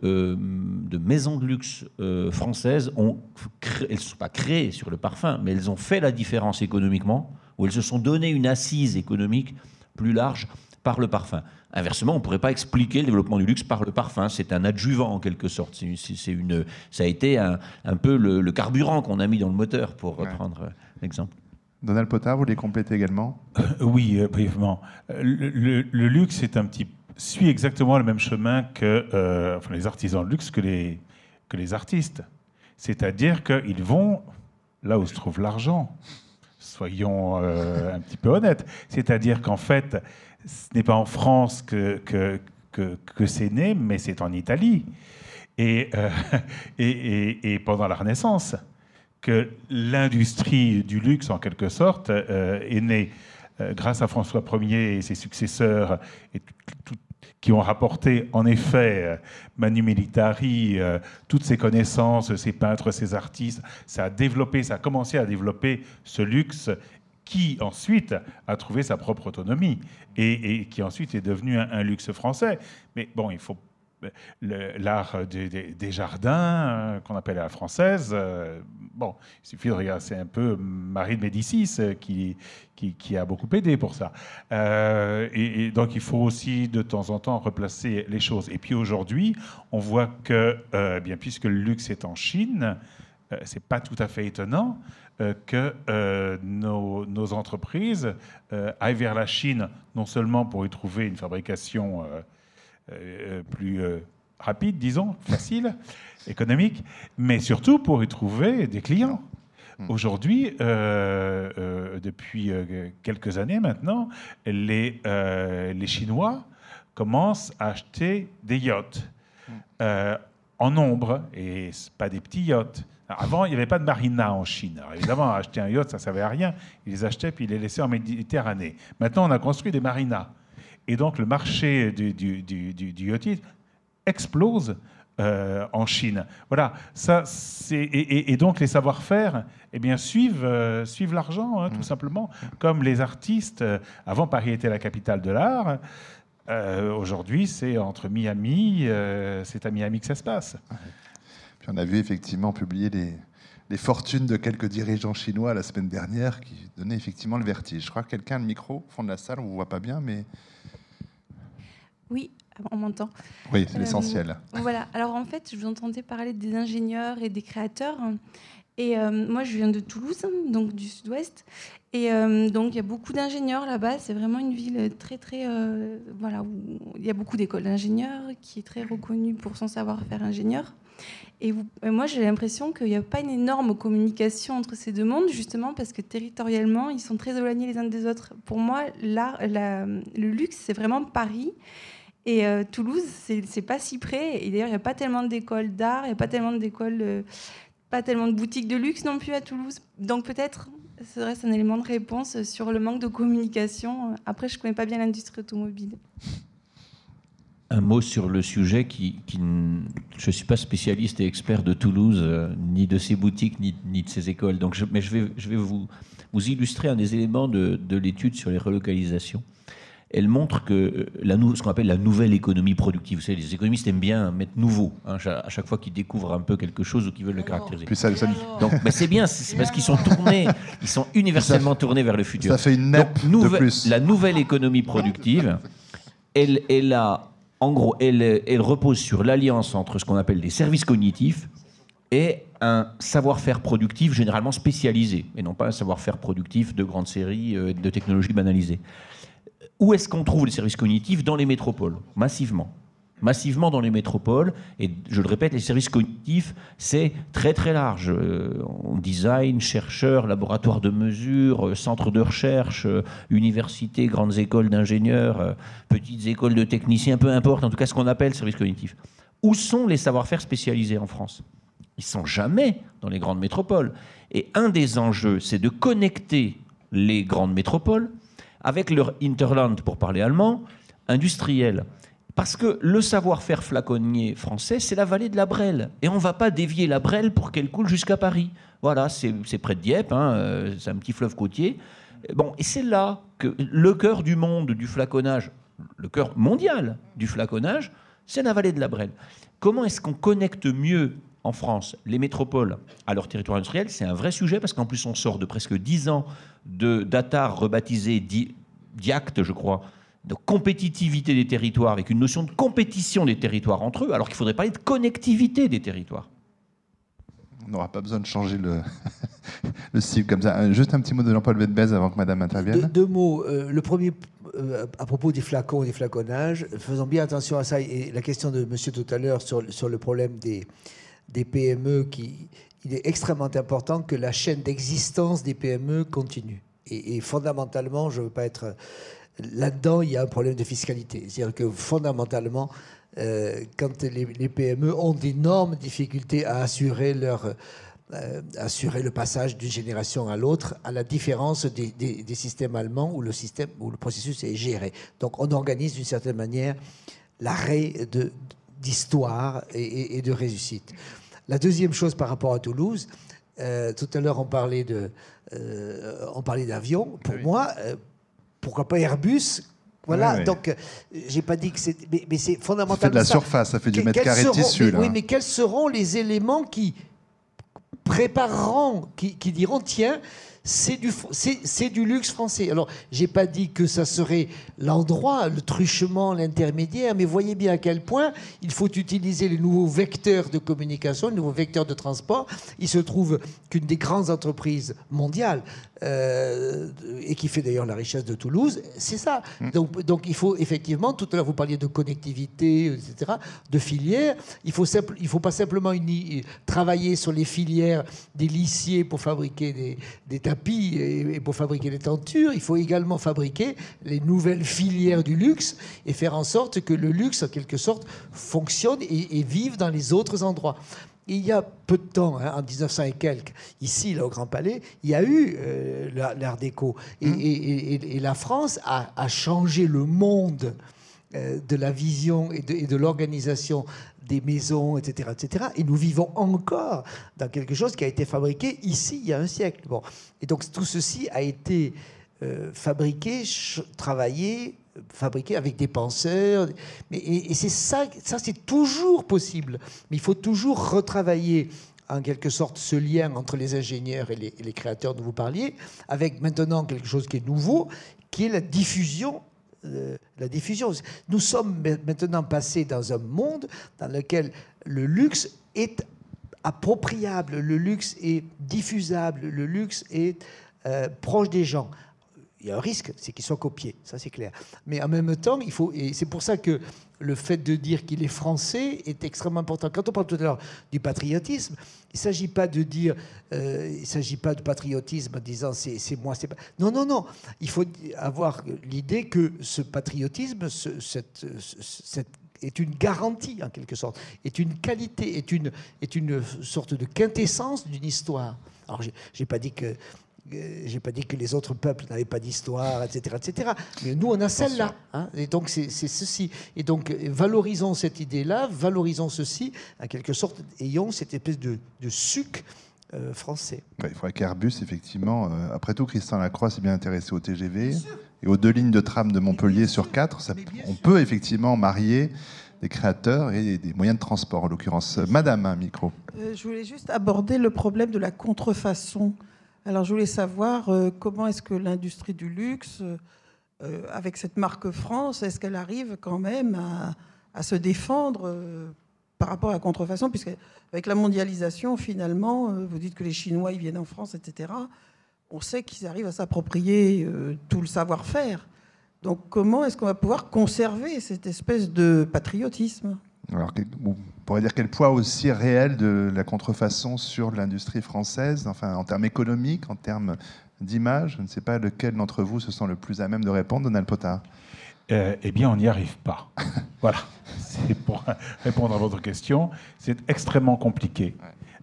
maisons de luxe françaises elles ne sont pas créées sur le parfum, mais elles ont fait la différence économiquement, où elles se sont donné une assise économique plus large par le parfum. Inversement, on ne pourrait pas expliquer le développement du luxe par le parfum. C'est un adjuvant en quelque sorte. C'est- c'est- c'est une, ça a été un, un peu le, le carburant qu'on a mis dans le moteur, pour Ouais. reprendre euh, l'exemple. Donald Potard, vous voulez compléter également? Oui, euh, brièvement. Euh, Le, le- le luxe est un petit, suit exactement le même chemin que euh, enfin, les artisans de luxe que les, que les artistes. C'est-à-dire qu'ils vont là où se trouve l'argent. Soyons euh, un petit peu honnêtes. C'est-à-dire qu'en fait, ce n'est pas en France que, que, que, c'est né, mais c'est en Italie. Et, euh, et, et- et pendant la Renaissance, que l'industrie du luxe, en quelque sorte, euh, est née grâce à François Ier et ses successeurs, et qui ont rapporté en effet euh, Manu Militari, euh, toutes ces connaissances, ces peintres, ces artistes. Ça a développé, ça a commencé à développer ce luxe qui ensuite a trouvé sa propre autonomie et, qui ensuite est devenu un, luxe français. Mais bon, il faut le- l'art des, jardins, euh, qu'on appelle la française. euh, bon, il suffit de regarder, c'est un peu Marie de Médicis euh, qui, qui, a beaucoup aidé pour ça. Euh, et, donc, il faut aussi de temps en temps replacer les choses. Et puis aujourd'hui, on voit que, euh, bien puisque le luxe est en Chine, euh, c'est pas tout à fait étonnant que nos, entreprises aillent vers la Chine, non seulement pour y trouver une fabrication plus, rapide, disons, facile, économique, mais surtout pour y trouver des clients. Hmm. Aujourd'hui, euh, euh, depuis euh, quelques années maintenant, les, les Chinois commencent à acheter des yachts hmm. en nombre, et pas des petits yachts. avant, il n'y avait pas de marina en Chine. évidemment, acheter un yacht, ça ne servait à rien. Ils les achetaient puis ils les laissaient en Méditerranée. Maintenant, on a construit des marinas. Et donc, le marché du, du, du, du yachtisme explose euh, en Chine. Voilà, ça, c'est, et, donc les savoir-faire eh bien, suivent, euh, suivent l'argent, hein, tout mm. simplement, comme les artistes. Euh, avant, Paris était la capitale de l'art. aujourd'hui, c'est entre Miami, c'est à Miami que ça se passe. Puis on a vu effectivement publier les, les fortunes de quelques dirigeants chinois la semaine dernière qui donnaient effectivement le vertige. Je crois que quelqu'un a le micro au fond de la salle, on ne vous voit pas bien, mais... Oui, on m'entend. Oui, c'est l'essentiel. Euh, voilà. Alors en fait, je vous entendais parler des ingénieurs et des créateurs. Et euh, moi, je viens de Toulouse, donc du sud-ouest. Et euh, donc, il y a beaucoup d'ingénieurs là-bas. C'est vraiment une ville très, très. voilà, où il y a beaucoup d'écoles d'ingénieurs, qui est très reconnue pour son savoir-faire ingénieur. Et, moi, j'ai l'impression qu'il n'y a pas une énorme communication entre ces deux mondes, justement parce que territorialement, ils sont très éloignés les uns des autres. Pour moi, là, le luxe, c'est vraiment Paris. Et euh, Toulouse, c'est pas si près. Et d'ailleurs, il n'y a pas tellement d'écoles d'art, il n'y a pas tellement d'écoles, euh, pas tellement de boutiques de luxe non plus à Toulouse. Donc peut-être, ce serait un élément de réponse sur le manque de communication. Après, je ne connais pas bien l'industrie automobile. Un mot sur le sujet qui, je ne suis pas spécialiste et expert de Toulouse, euh, ni de ses boutiques, ni, de ses écoles. Donc mais je vais, vous, illustrer un des éléments de l'étude sur les relocalisations elle montre que euh, la, ce qu'on appelle la nouvelle économie productive, vous savez, les économistes aiment bien mettre nouveau hein, à chaque fois qu'ils découvrent un peu quelque chose ou qu'ils veulent le caractériser. ça, Donc, c'est bien, c'est parce qu'ils sont tournés, ils sont universellement tournés vers le futur. Ça fait une nappe de plus. La nouvelle économie productive, elle, elle a, en gros, elle, elle repose sur l'alliance entre ce qu'on appelle des services cognitifs et un savoir-faire productif généralement spécialisé, et non pas un savoir-faire productif de grandes séries, euh, de technologies banalisées. Où est-ce qu'on trouve les services cognitifs Dans les métropoles, massivement. Massivement dans les métropoles. Et je le répète, les services cognitifs, c'est très très large. Euh, design, chercheurs, laboratoires de mesure, euh, centres de recherche, euh, universités, grandes écoles d'ingénieurs, petites écoles de techniciens, peu importe, en tout cas ce qu'on appelle services cognitifs. Où sont les savoir-faire spécialisés en France? Ils sont jamais dans les grandes métropoles. Et un des enjeux, c'est de connecter les grandes métropoles avec leur Interland, pour parler allemand, industriel. Parce que le savoir-faire flaconnier français, c'est la vallée de la Brelle. Et on ne va pas dévier la Brelle pour qu'elle coule jusqu'à Paris. Voilà, c'est près de Dieppe, hein, euh, c'est un petit fleuve côtier. Bon, et c'est là que le cœur du monde du flaconnage, le cœur mondial du flaconnage, c'est la vallée de la Brelle. Comment est-ce qu'on connecte mieux en France les métropoles à leur territoire industriel? C'est un vrai sujet parce qu'en plus on sort de presque 10 ans de d'ATAR rebaptisé DIACT, je crois, de compétitivité des territoires, avec une notion de compétition des territoires entre eux, alors qu'il faudrait parler de connectivité des territoires. On n'aura pas besoin de changer le, le cible comme ça. Euh, juste un petit mot de Jean-Paul avant que Madame intervienne. Deux, mots. Euh, le premier, euh, à propos des flacons et des flaconnages, faisons bien attention à ça. Et la question de Monsieur tout à l'heure sur, sur le problème des, des PME qui, il est extrêmement important que la chaîne d'existence des PME continue. Et, fondamentalement, je ne veux pas être... Là-dedans, il y a un problème de fiscalité. C'est-à-dire que fondamentalement, euh, quand les, PME ont d'énormes difficultés à assurer leur... Euh, assurer le passage d'une génération à l'autre, à la différence des, systèmes allemands où le, système, où le processus est géré. Donc on organise d'une certaine manière l'arrêt d'histoire et, et, de réussite. La deuxième chose par rapport à Toulouse, euh, tout à l'heure on parlait de, euh, on parlait d'avion. Pour moi, euh, pourquoi pas Airbus? Voilà, donc j'ai pas dit que c'est, mais, c'est fondamental. Ça fait de la surface, ça fait du mètre carré de tissu. Oui, mais quels seront les éléments qui prépareront, qui, qui diront tiens, c'est du, c'est du luxe français. Alors, j'ai pas dit que ça serait l'endroit, le truchement, l'intermédiaire, mais voyez bien à quel point il faut utiliser les nouveaux vecteurs de communication, les nouveaux vecteurs de transport. Il se trouve qu'une des grandes entreprises mondiales, euh, et qui fait d'ailleurs la richesse de Toulouse, c'est ça. Mm. Donc, donc il faut effectivement, tout à l'heure vous parliez de connectivité, etc., de filières. Il faut il faut pas simplement travailler sur les filières des lissiers pour fabriquer des, des tapis et, pour fabriquer des tentures. Il faut également fabriquer les nouvelles filières du luxe et faire en sorte que le luxe, en quelque sorte, fonctionne et, et vive dans les autres endroits il y a peu de temps, hein, en 1900 et quelques, ici, là, au Grand Palais, il y a eu euh, l'art déco. Mmh. Et, la France a, changé le monde de la vision et de, l'organisation des maisons, etc., etc. Et nous vivons encore dans quelque chose qui a été fabriqué ici, il y a un siècle. Bon. Et donc, tout ceci a été euh, fabriqué, travaillé, fabriquer avec des penseurs. Mais, et, c'est ça, ça c'est toujours possible. Mais il faut toujours retravailler en quelque sorte ce lien entre les ingénieurs et les, créateurs dont vous parliez, avec maintenant quelque chose qui est nouveau, qui est la diffusion euh, la diffusion. Nous sommes maintenant passés dans un monde dans lequel le luxe est appropriable, le luxe est diffusable, le luxe est euh, proche des gens il y a un risque, c'est qu'il soit copié, ça c'est clair. Mais en même temps, il faut, et c'est pour ça que le fait de dire qu'il est français est extrêmement important. Quand on parle tout à l'heure du patriotisme, il ne s'agit pas de dire, euh, il s'agit pas de patriotisme en disant c'est, moi, c'est pas. Non, non, non. Il faut avoir l'idée que ce patriotisme, cette, est une garantie en quelque sorte, est une qualité, est une, est une sorte de quintessence d'une histoire. Alors, j'ai pas dit que j'ai pas dit que les autres peuples n'avaient pas d'histoire, etc., etc. Mais nous, on a celle-là. Hein. et donc, c'est ceci. Et donc, valorisons cette idée-là, valorisons ceci, en quelque sorte, ayons cette espèce de, de suc euh, français. il faudrait qu'Airbus, effectivement, euh, après tout, Christian Lacroix s'est bien intéressé au TGV et aux deux lignes de tram de Montpellier sur quatre. Ça, on peut effectivement marier des créateurs et des moyens de transport, en l'occurrence. Madame, un micro. je voulais juste aborder le problème de la contrefaçon. Alors je voulais savoir euh, comment est-ce que l'industrie du luxe, euh, avec cette marque France, est-ce qu'elle arrive quand même à, se défendre euh, par rapport à la contrefaçon, puisque avec la mondialisation, finalement, vous dites que les Chinois ils viennent en France, etc. On sait qu'ils arrivent à s'approprier tout le savoir-faire. Donc comment est-ce qu'on va pouvoir conserver cette espèce de patriotisme? Alors, on pourrait dire quel poids aussi réel de la contrefaçon sur l'industrie française, enfin en termes économiques, en termes d'image Je ne sais pas lequel d'entre vous se sent le plus à même de répondre, Donald Potard. Euh, eh bien, on n'y arrive pas. voilà. C'est pour répondre à votre question. C'est extrêmement compliqué,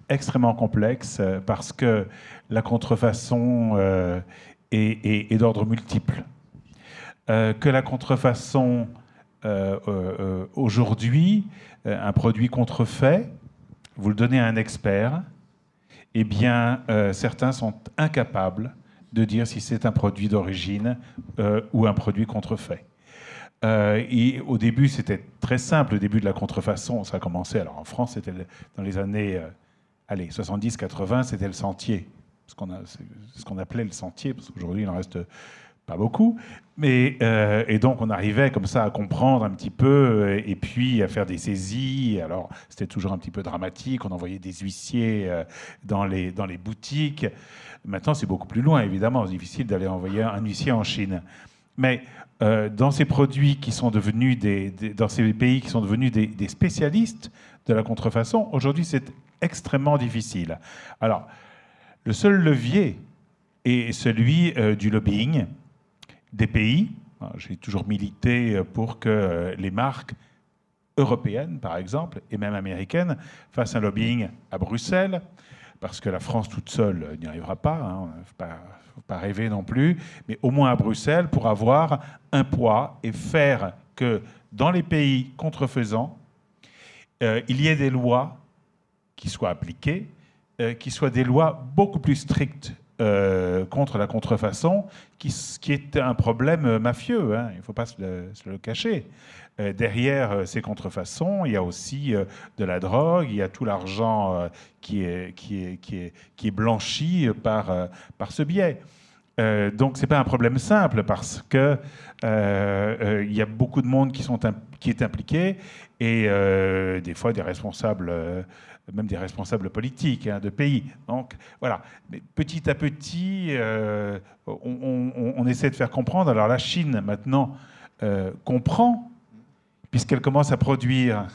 extrêmement complexe, euh, parce que la contrefaçon euh, est, d'ordre multiple. que la contrefaçon aujourd'hui, un produit contrefait, vous le donnez à un expert, eh bien, certains sont incapables de dire si c'est un produit d'origine ou un produit contrefait. et au début, c'était très simple. Au début de la contrefaçon, ça a commencé. Alors en France, c'était dans les années allez, 70-80, c'était le sentier. Ce qu'on appelait le sentier, parce qu'aujourd'hui, il en reste pas beaucoup, mais euh, et donc on arrivait comme ça à comprendre un petit peu euh, et puis à faire des saisies. Alors c'était toujours un petit peu dramatique. On envoyait des huissiers euh, dans les dans les boutiques. Maintenant c'est beaucoup plus loin évidemment. C'est difficile d'aller envoyer un huissier en Chine. Mais dans ces produits qui sont devenus des, pays qui sont devenus des spécialistes de la contrefaçon, aujourd'hui c'est extrêmement difficile. Alors le seul levier est celui du lobbying des pays. J'ai toujours milité pour que les marques européennes, par exemple, et même américaines, fassent un lobbying à Bruxelles, parce que la France toute seule n'y arrivera pas, hein, ne faut pas, rêver non plus, mais au moins à Bruxelles pour avoir un poids et faire que dans les pays contrefaisants, euh, il y ait des lois qui soient appliquées, euh, qui soient des lois beaucoup plus strictes euh, contre la contrefaçon, qui, est un problème mafieux, hein, il ne faut pas se le, cacher. Euh, derrière euh, ces contrefaçons, il y a aussi de la drogue, il y a tout l'argent qui est, blanchi par, ce biais. Donc c'est pas un problème simple parce que il y a beaucoup de monde qui, est impliqué et des fois des responsables, même des responsables politiques hein, de pays. Donc voilà, Mais petit à petit, on, on, essaie de faire comprendre. Alors la Chine maintenant comprend puisqu'elle commence à produire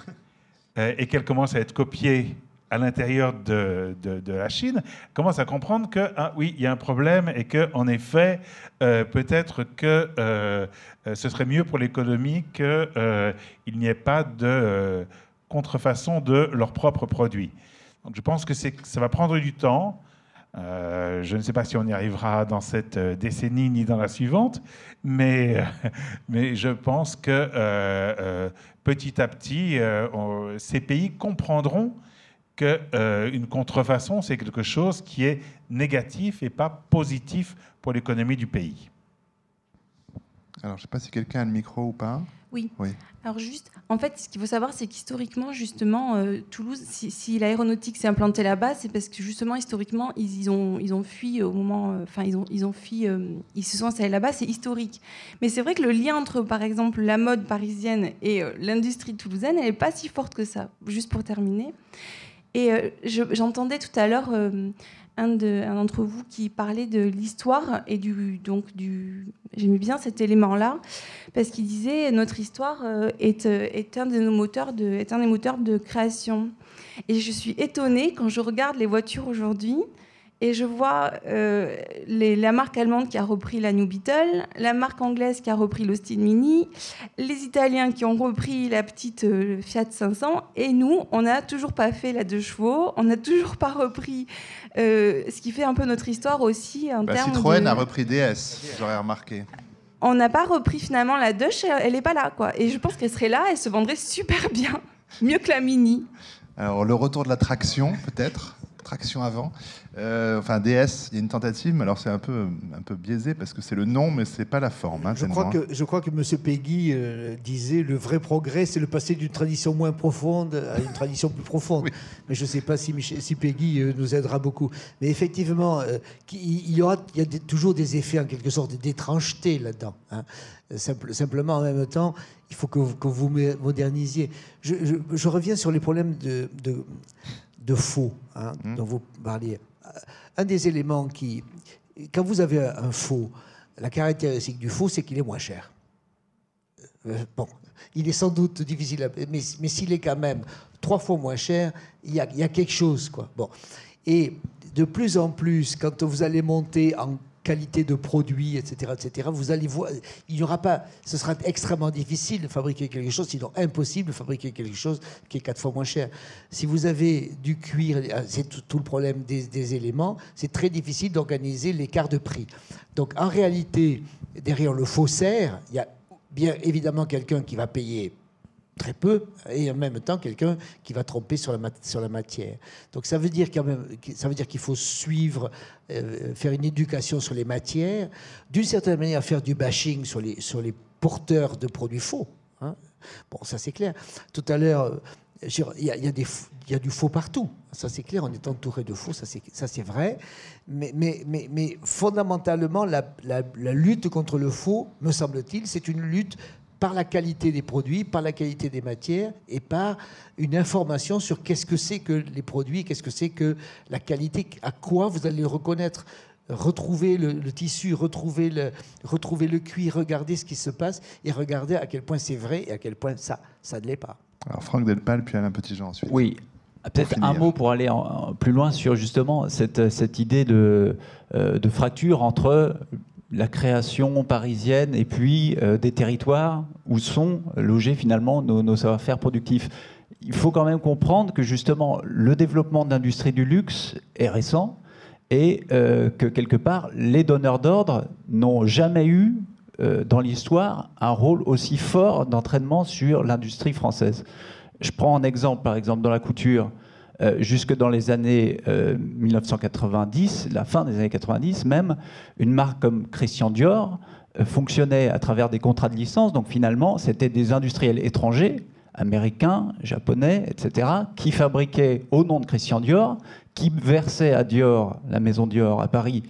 euh, et qu'elle commence à être copiée à l'intérieur de, la Chine, commence à comprendre que ah, oui, il y a un problème et que en effet, euh, peut-être que euh, ce serait mieux pour l'économie qu'il n'y ait pas de contrefaçon de leurs propres produits. Donc je pense que ça va prendre du temps. Euh, je ne sais pas si on y arrivera dans cette euh, décennie ni dans la suivante, mais, mais je pense que euh, petit à petit, ces pays comprendront qu'une contrefaçon, c'est quelque chose qui est négatif et pas positif pour l'économie du pays. Alors, je ne sais pas si quelqu'un a le micro ou pas. Oui. oui. Alors juste, en fait, ce qu'il faut savoir, c'est qu'historiquement, justement, euh, Toulouse, si, l'aéronautique s'est implantée là-bas, c'est parce que justement, historiquement, ils, ont, ils ont fui au moment, euh, enfin, ils ont, ils ont fui, euh, ils se sont installés là-bas, c'est historique. Mais c'est vrai que le lien entre, par exemple, la mode parisienne et l'industrie toulousaine, elle n'est pas si forte que ça. Juste pour terminer. Et j'entendais tout à l'heure un d'entre vous qui parlait de l'histoire et du donc du j'aimais bien cet élément là parce qu'il disait notre histoire euh, est, euh, est, un de nos moteurs de est un des moteurs de création. Et je suis étonnée quand je regarde les voitures aujourd'hui et je vois euh, la marque allemande qui a repris la New Beetle, la marque anglaise qui a repris l'Austin Mini, les Italiens qui ont repris la petite euh, Fiat 500, et nous, on n'a toujours pas fait la deux chevaux, on n'a toujours pas repris euh, ce qui fait un peu notre histoire aussi en bah, Citroën a repris DS, j'aurais remarqué. On n'a pas repris finalement la Dush, elle n'est pas là, quoi. Et je pense qu'elle serait là, elle se vendrait super bien, mieux que la Mini. Alors le retour de la traction, peut-être? Traction avant. Euh, enfin, DS, il y a une tentative, mais alors c'est un peu, un peu biaisé parce que c'est le nom, mais c'est pas la forme. Hein, je, crois que, je crois que M. Peggy euh, disait le vrai progrès, c'est le passer d'une tradition moins profonde à une tradition plus profonde. Mais je ne sais pas si, si Peggy euh, nous aidera beaucoup. Mais effectivement, il y aura il y a toujours des effets en quelque sorte d'étrangeté là-dedans. Hein. simplement, en même temps, il faut que, que vous modernisiez. Je, je, reviens sur les problèmes de, de de faux hein, mmh. dont vous parliez. Un des éléments qui, quand vous avez un faux, la caractéristique du faux, c'est qu'il est moins cher. Euh, bon, il est sans doute difficile, à, mais, mais s'il est quand même trois fois moins cher, il y a, il y a quelque chose, quoi. Bon, et de plus en plus, quand vous allez monter en qualité de produit, etc., etc. Vous allez voir, il n'y aura pas, ce sera extrêmement difficile de fabriquer quelque chose, sinon impossible de fabriquer quelque chose qui est quatre fois moins cher. Si vous avez du cuir, c'est tout, le problème des, éléments, c'est très difficile d'organiser l'écart de prix. Donc en réalité, derrière le faussaire, il y a bien évidemment quelqu'un qui va payer très peu, et en même temps quelqu'un qui va tromper sur la, sur la matière. Donc ça veut dire, veut dire qu'il faut suivre, euh, faire une éducation sur les matières, d'une certaine manière faire du bashing sur les, sur les porteurs de produits faux. Hein. Bon, ça c'est clair. Tout à l'heure, il y, a, y, y a du faux partout. Ça c'est clair, on est entouré de faux, ça c'est vrai. Mais, mais, mais, mais fondamentalement, la, la lutte contre le faux, me semble-t-il, c'est une lutte par la qualité des produits, par la qualité des matières et par une information sur qu'est-ce que c'est que les produits, qu'est-ce que c'est que la qualité, à quoi vous allez reconnaître retrouver le, tissu, retrouver le, retrouver le cuir, regarder ce qui se passe et regarder à quel point c'est vrai et à quel point ça, ça ne l'est pas. Alors Franck Delpal, puis Alain Petitjean ensuite. Oui, Peut-être un mot pour aller plus loin sur justement cette, cette idée de, euh, de fracture entre la création parisienne et puis euh, des territoires où sont logés finalement nos, savoir-faire productifs. Il faut quand même comprendre que justement le développement de l'industrie du luxe est récent et euh, que quelque part les donneurs d'ordre n'ont jamais eu euh, dans l'histoire un rôle aussi fort d'entraînement sur l'industrie française. Je prends un exemple, par exemple dans la couture. Euh, jusque dans les années 1990, la fin des années 90 même, une marque comme Christian Dior fonctionnait à travers des contrats de licence. Donc finalement, c'était des industriels étrangers, américains, japonais, etc., qui fabriquaient au nom de Christian Dior, qui versaient à Dior, la maison Dior à Paris,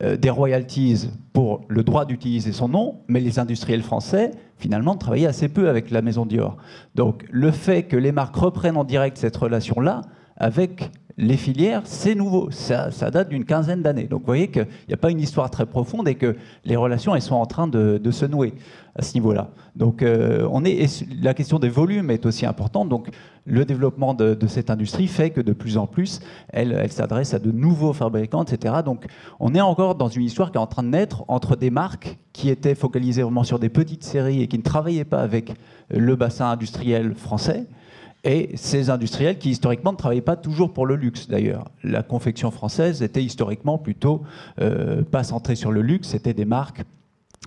des royalties pour le droit d'utiliser son nom, mais les industriels français finalement, travaillaient assez peu avec la maison Dior. Donc le fait que les marques reprennent en direct cette relation-là avec les filières, c'est nouveau. Ça, date d'une quinzaine d'années. Donc vous voyez qu'il n'y a pas une histoire très profonde et que les relations, elles sont en train de, se nouer à ce niveau-là. Donc euh, on est, la question des volumes est aussi importante. Donc le développement de, cette industrie fait que de plus en plus, elle, elle s'adresse à de nouveaux fabricants, etc. Donc on est encore dans une histoire qui est en train de naître entre des marques qui étaient focalisées vraiment sur des petites séries et qui ne travaillaient pas avec le bassin industriel français et ces industriels qui historiquement ne travaillaient pas toujours pour le luxe d'ailleurs. La confection française était historiquement plutôt euh, pas centrée sur le luxe, c'était des marques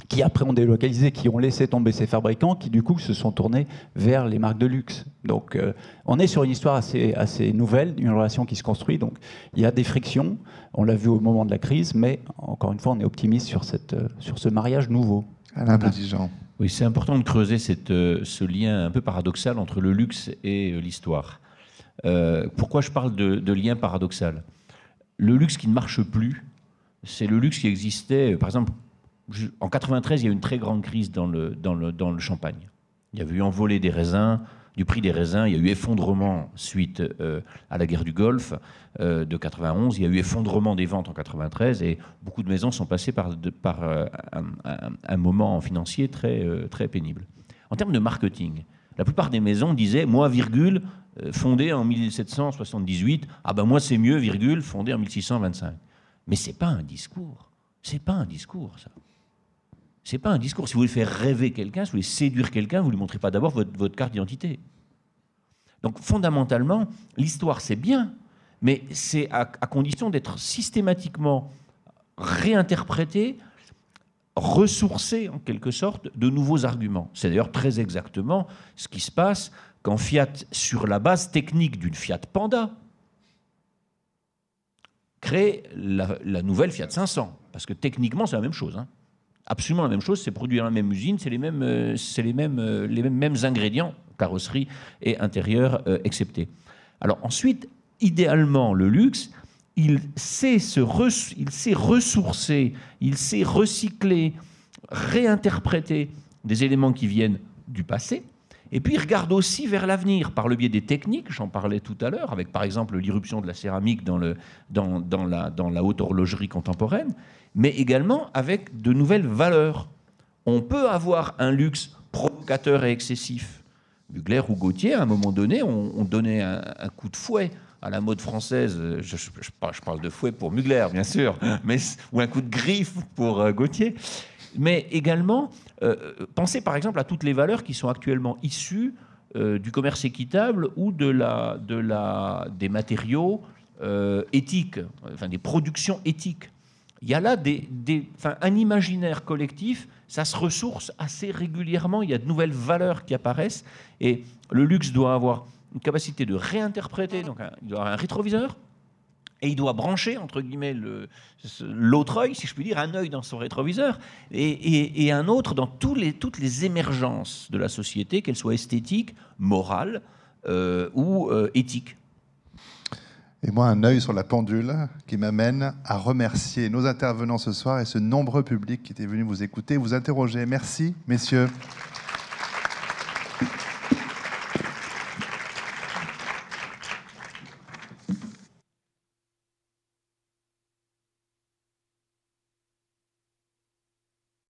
qui après ont délocalisé, qui ont laissé tomber ces fabricants, qui du coup se sont tournés vers les marques de luxe. Donc euh, on est sur une histoire assez, assez nouvelle, une relation qui se construit. Donc il y a des frictions, on l'a vu au moment de la crise, mais encore une fois on est optimiste sur, cette, euh, sur ce mariage nouveau. Alain Petit-Jean. Oui, c'est important de creuser euh, ce lien un peu paradoxal entre le luxe et euh, l'histoire. Euh, pourquoi je parle de, lien paradoxal? Le luxe qui ne marche plus, c'est le luxe qui existait, par exemple, en 93, il y a eu une très grande crise dans le, dans le, dans le champagne. Il y avait eu envolée des raisins, du prix des raisins. Il y a eu effondrement suite euh, à la guerre du Golfe euh, de 91. Il y a eu effondrement des ventes en 93 et beaucoup de maisons sont passées par, euh, un, moment financier très, pénible. En termes de marketing, la plupart des maisons disaient moi, virgule, fondé en 1778, ah ben moi c'est mieux, virgule, fondé en 1625. Mais c'est pas un discours. C'est pas un discours, ça. C'est pas un discours. Si vous voulez faire rêver quelqu'un, si vous voulez séduire quelqu'un, vous lui montrez pas d'abord votre, carte d'identité. Donc fondamentalement, l'histoire c'est bien, mais c'est à, condition d'être systématiquement réinterprété, ressourcé en quelque sorte de nouveaux arguments. C'est d'ailleurs très exactement ce qui se passe quand Fiat, sur la base technique d'une Fiat Panda, crée la, la nouvelle Fiat 500. Parce que techniquement, c'est la même chose. Hein absolument la même chose, c'est produit dans la même usine, c'est les mêmes, euh, c'est les mêmes, euh, les mêmes, ingrédients, carrosserie et intérieur euh, excepté. Alors ensuite, idéalement, le luxe, il sait, se il sait ressourcer, il sait recycler, réinterpréter des éléments qui viennent du passé, et puis il regarde aussi vers l'avenir par le biais des techniques, j'en parlais tout à l'heure, avec par exemple l'irruption de la céramique dans, le, dans, dans, la, dans la haute horlogerie contemporaine, mais également avec de nouvelles valeurs. On peut avoir un luxe provocateur et excessif. Mugler ou Gauthier, à un moment donné, ont donné un, coup de fouet à la mode française. Je, parle de fouet pour Mugler, bien sûr, mais, ou un coup de griffe pour euh, Gauthier. Mais également, euh, pensez par exemple à toutes les valeurs qui sont actuellement issues euh, du commerce équitable ou de la, de la, des matériaux éthiques, enfin des productions éthiques il y a là des, un imaginaire collectif, ça se ressource assez régulièrement, il y a de nouvelles valeurs qui apparaissent, et le luxe doit avoir une capacité de réinterpréter, donc il doit avoir un rétroviseur, et il doit brancher, entre guillemets, l'autre œil, si je puis dire, un œil dans son rétroviseur, et, un autre dans toutes les émergences de la société, qu'elles soient esthétiques, morales euh, ou euh, éthiques. Et moi, un œil sur la pendule qui m'amène à remercier nos intervenants ce soir et ce nombreux public qui était venu vous écouter, vous interroger. Merci, messieurs.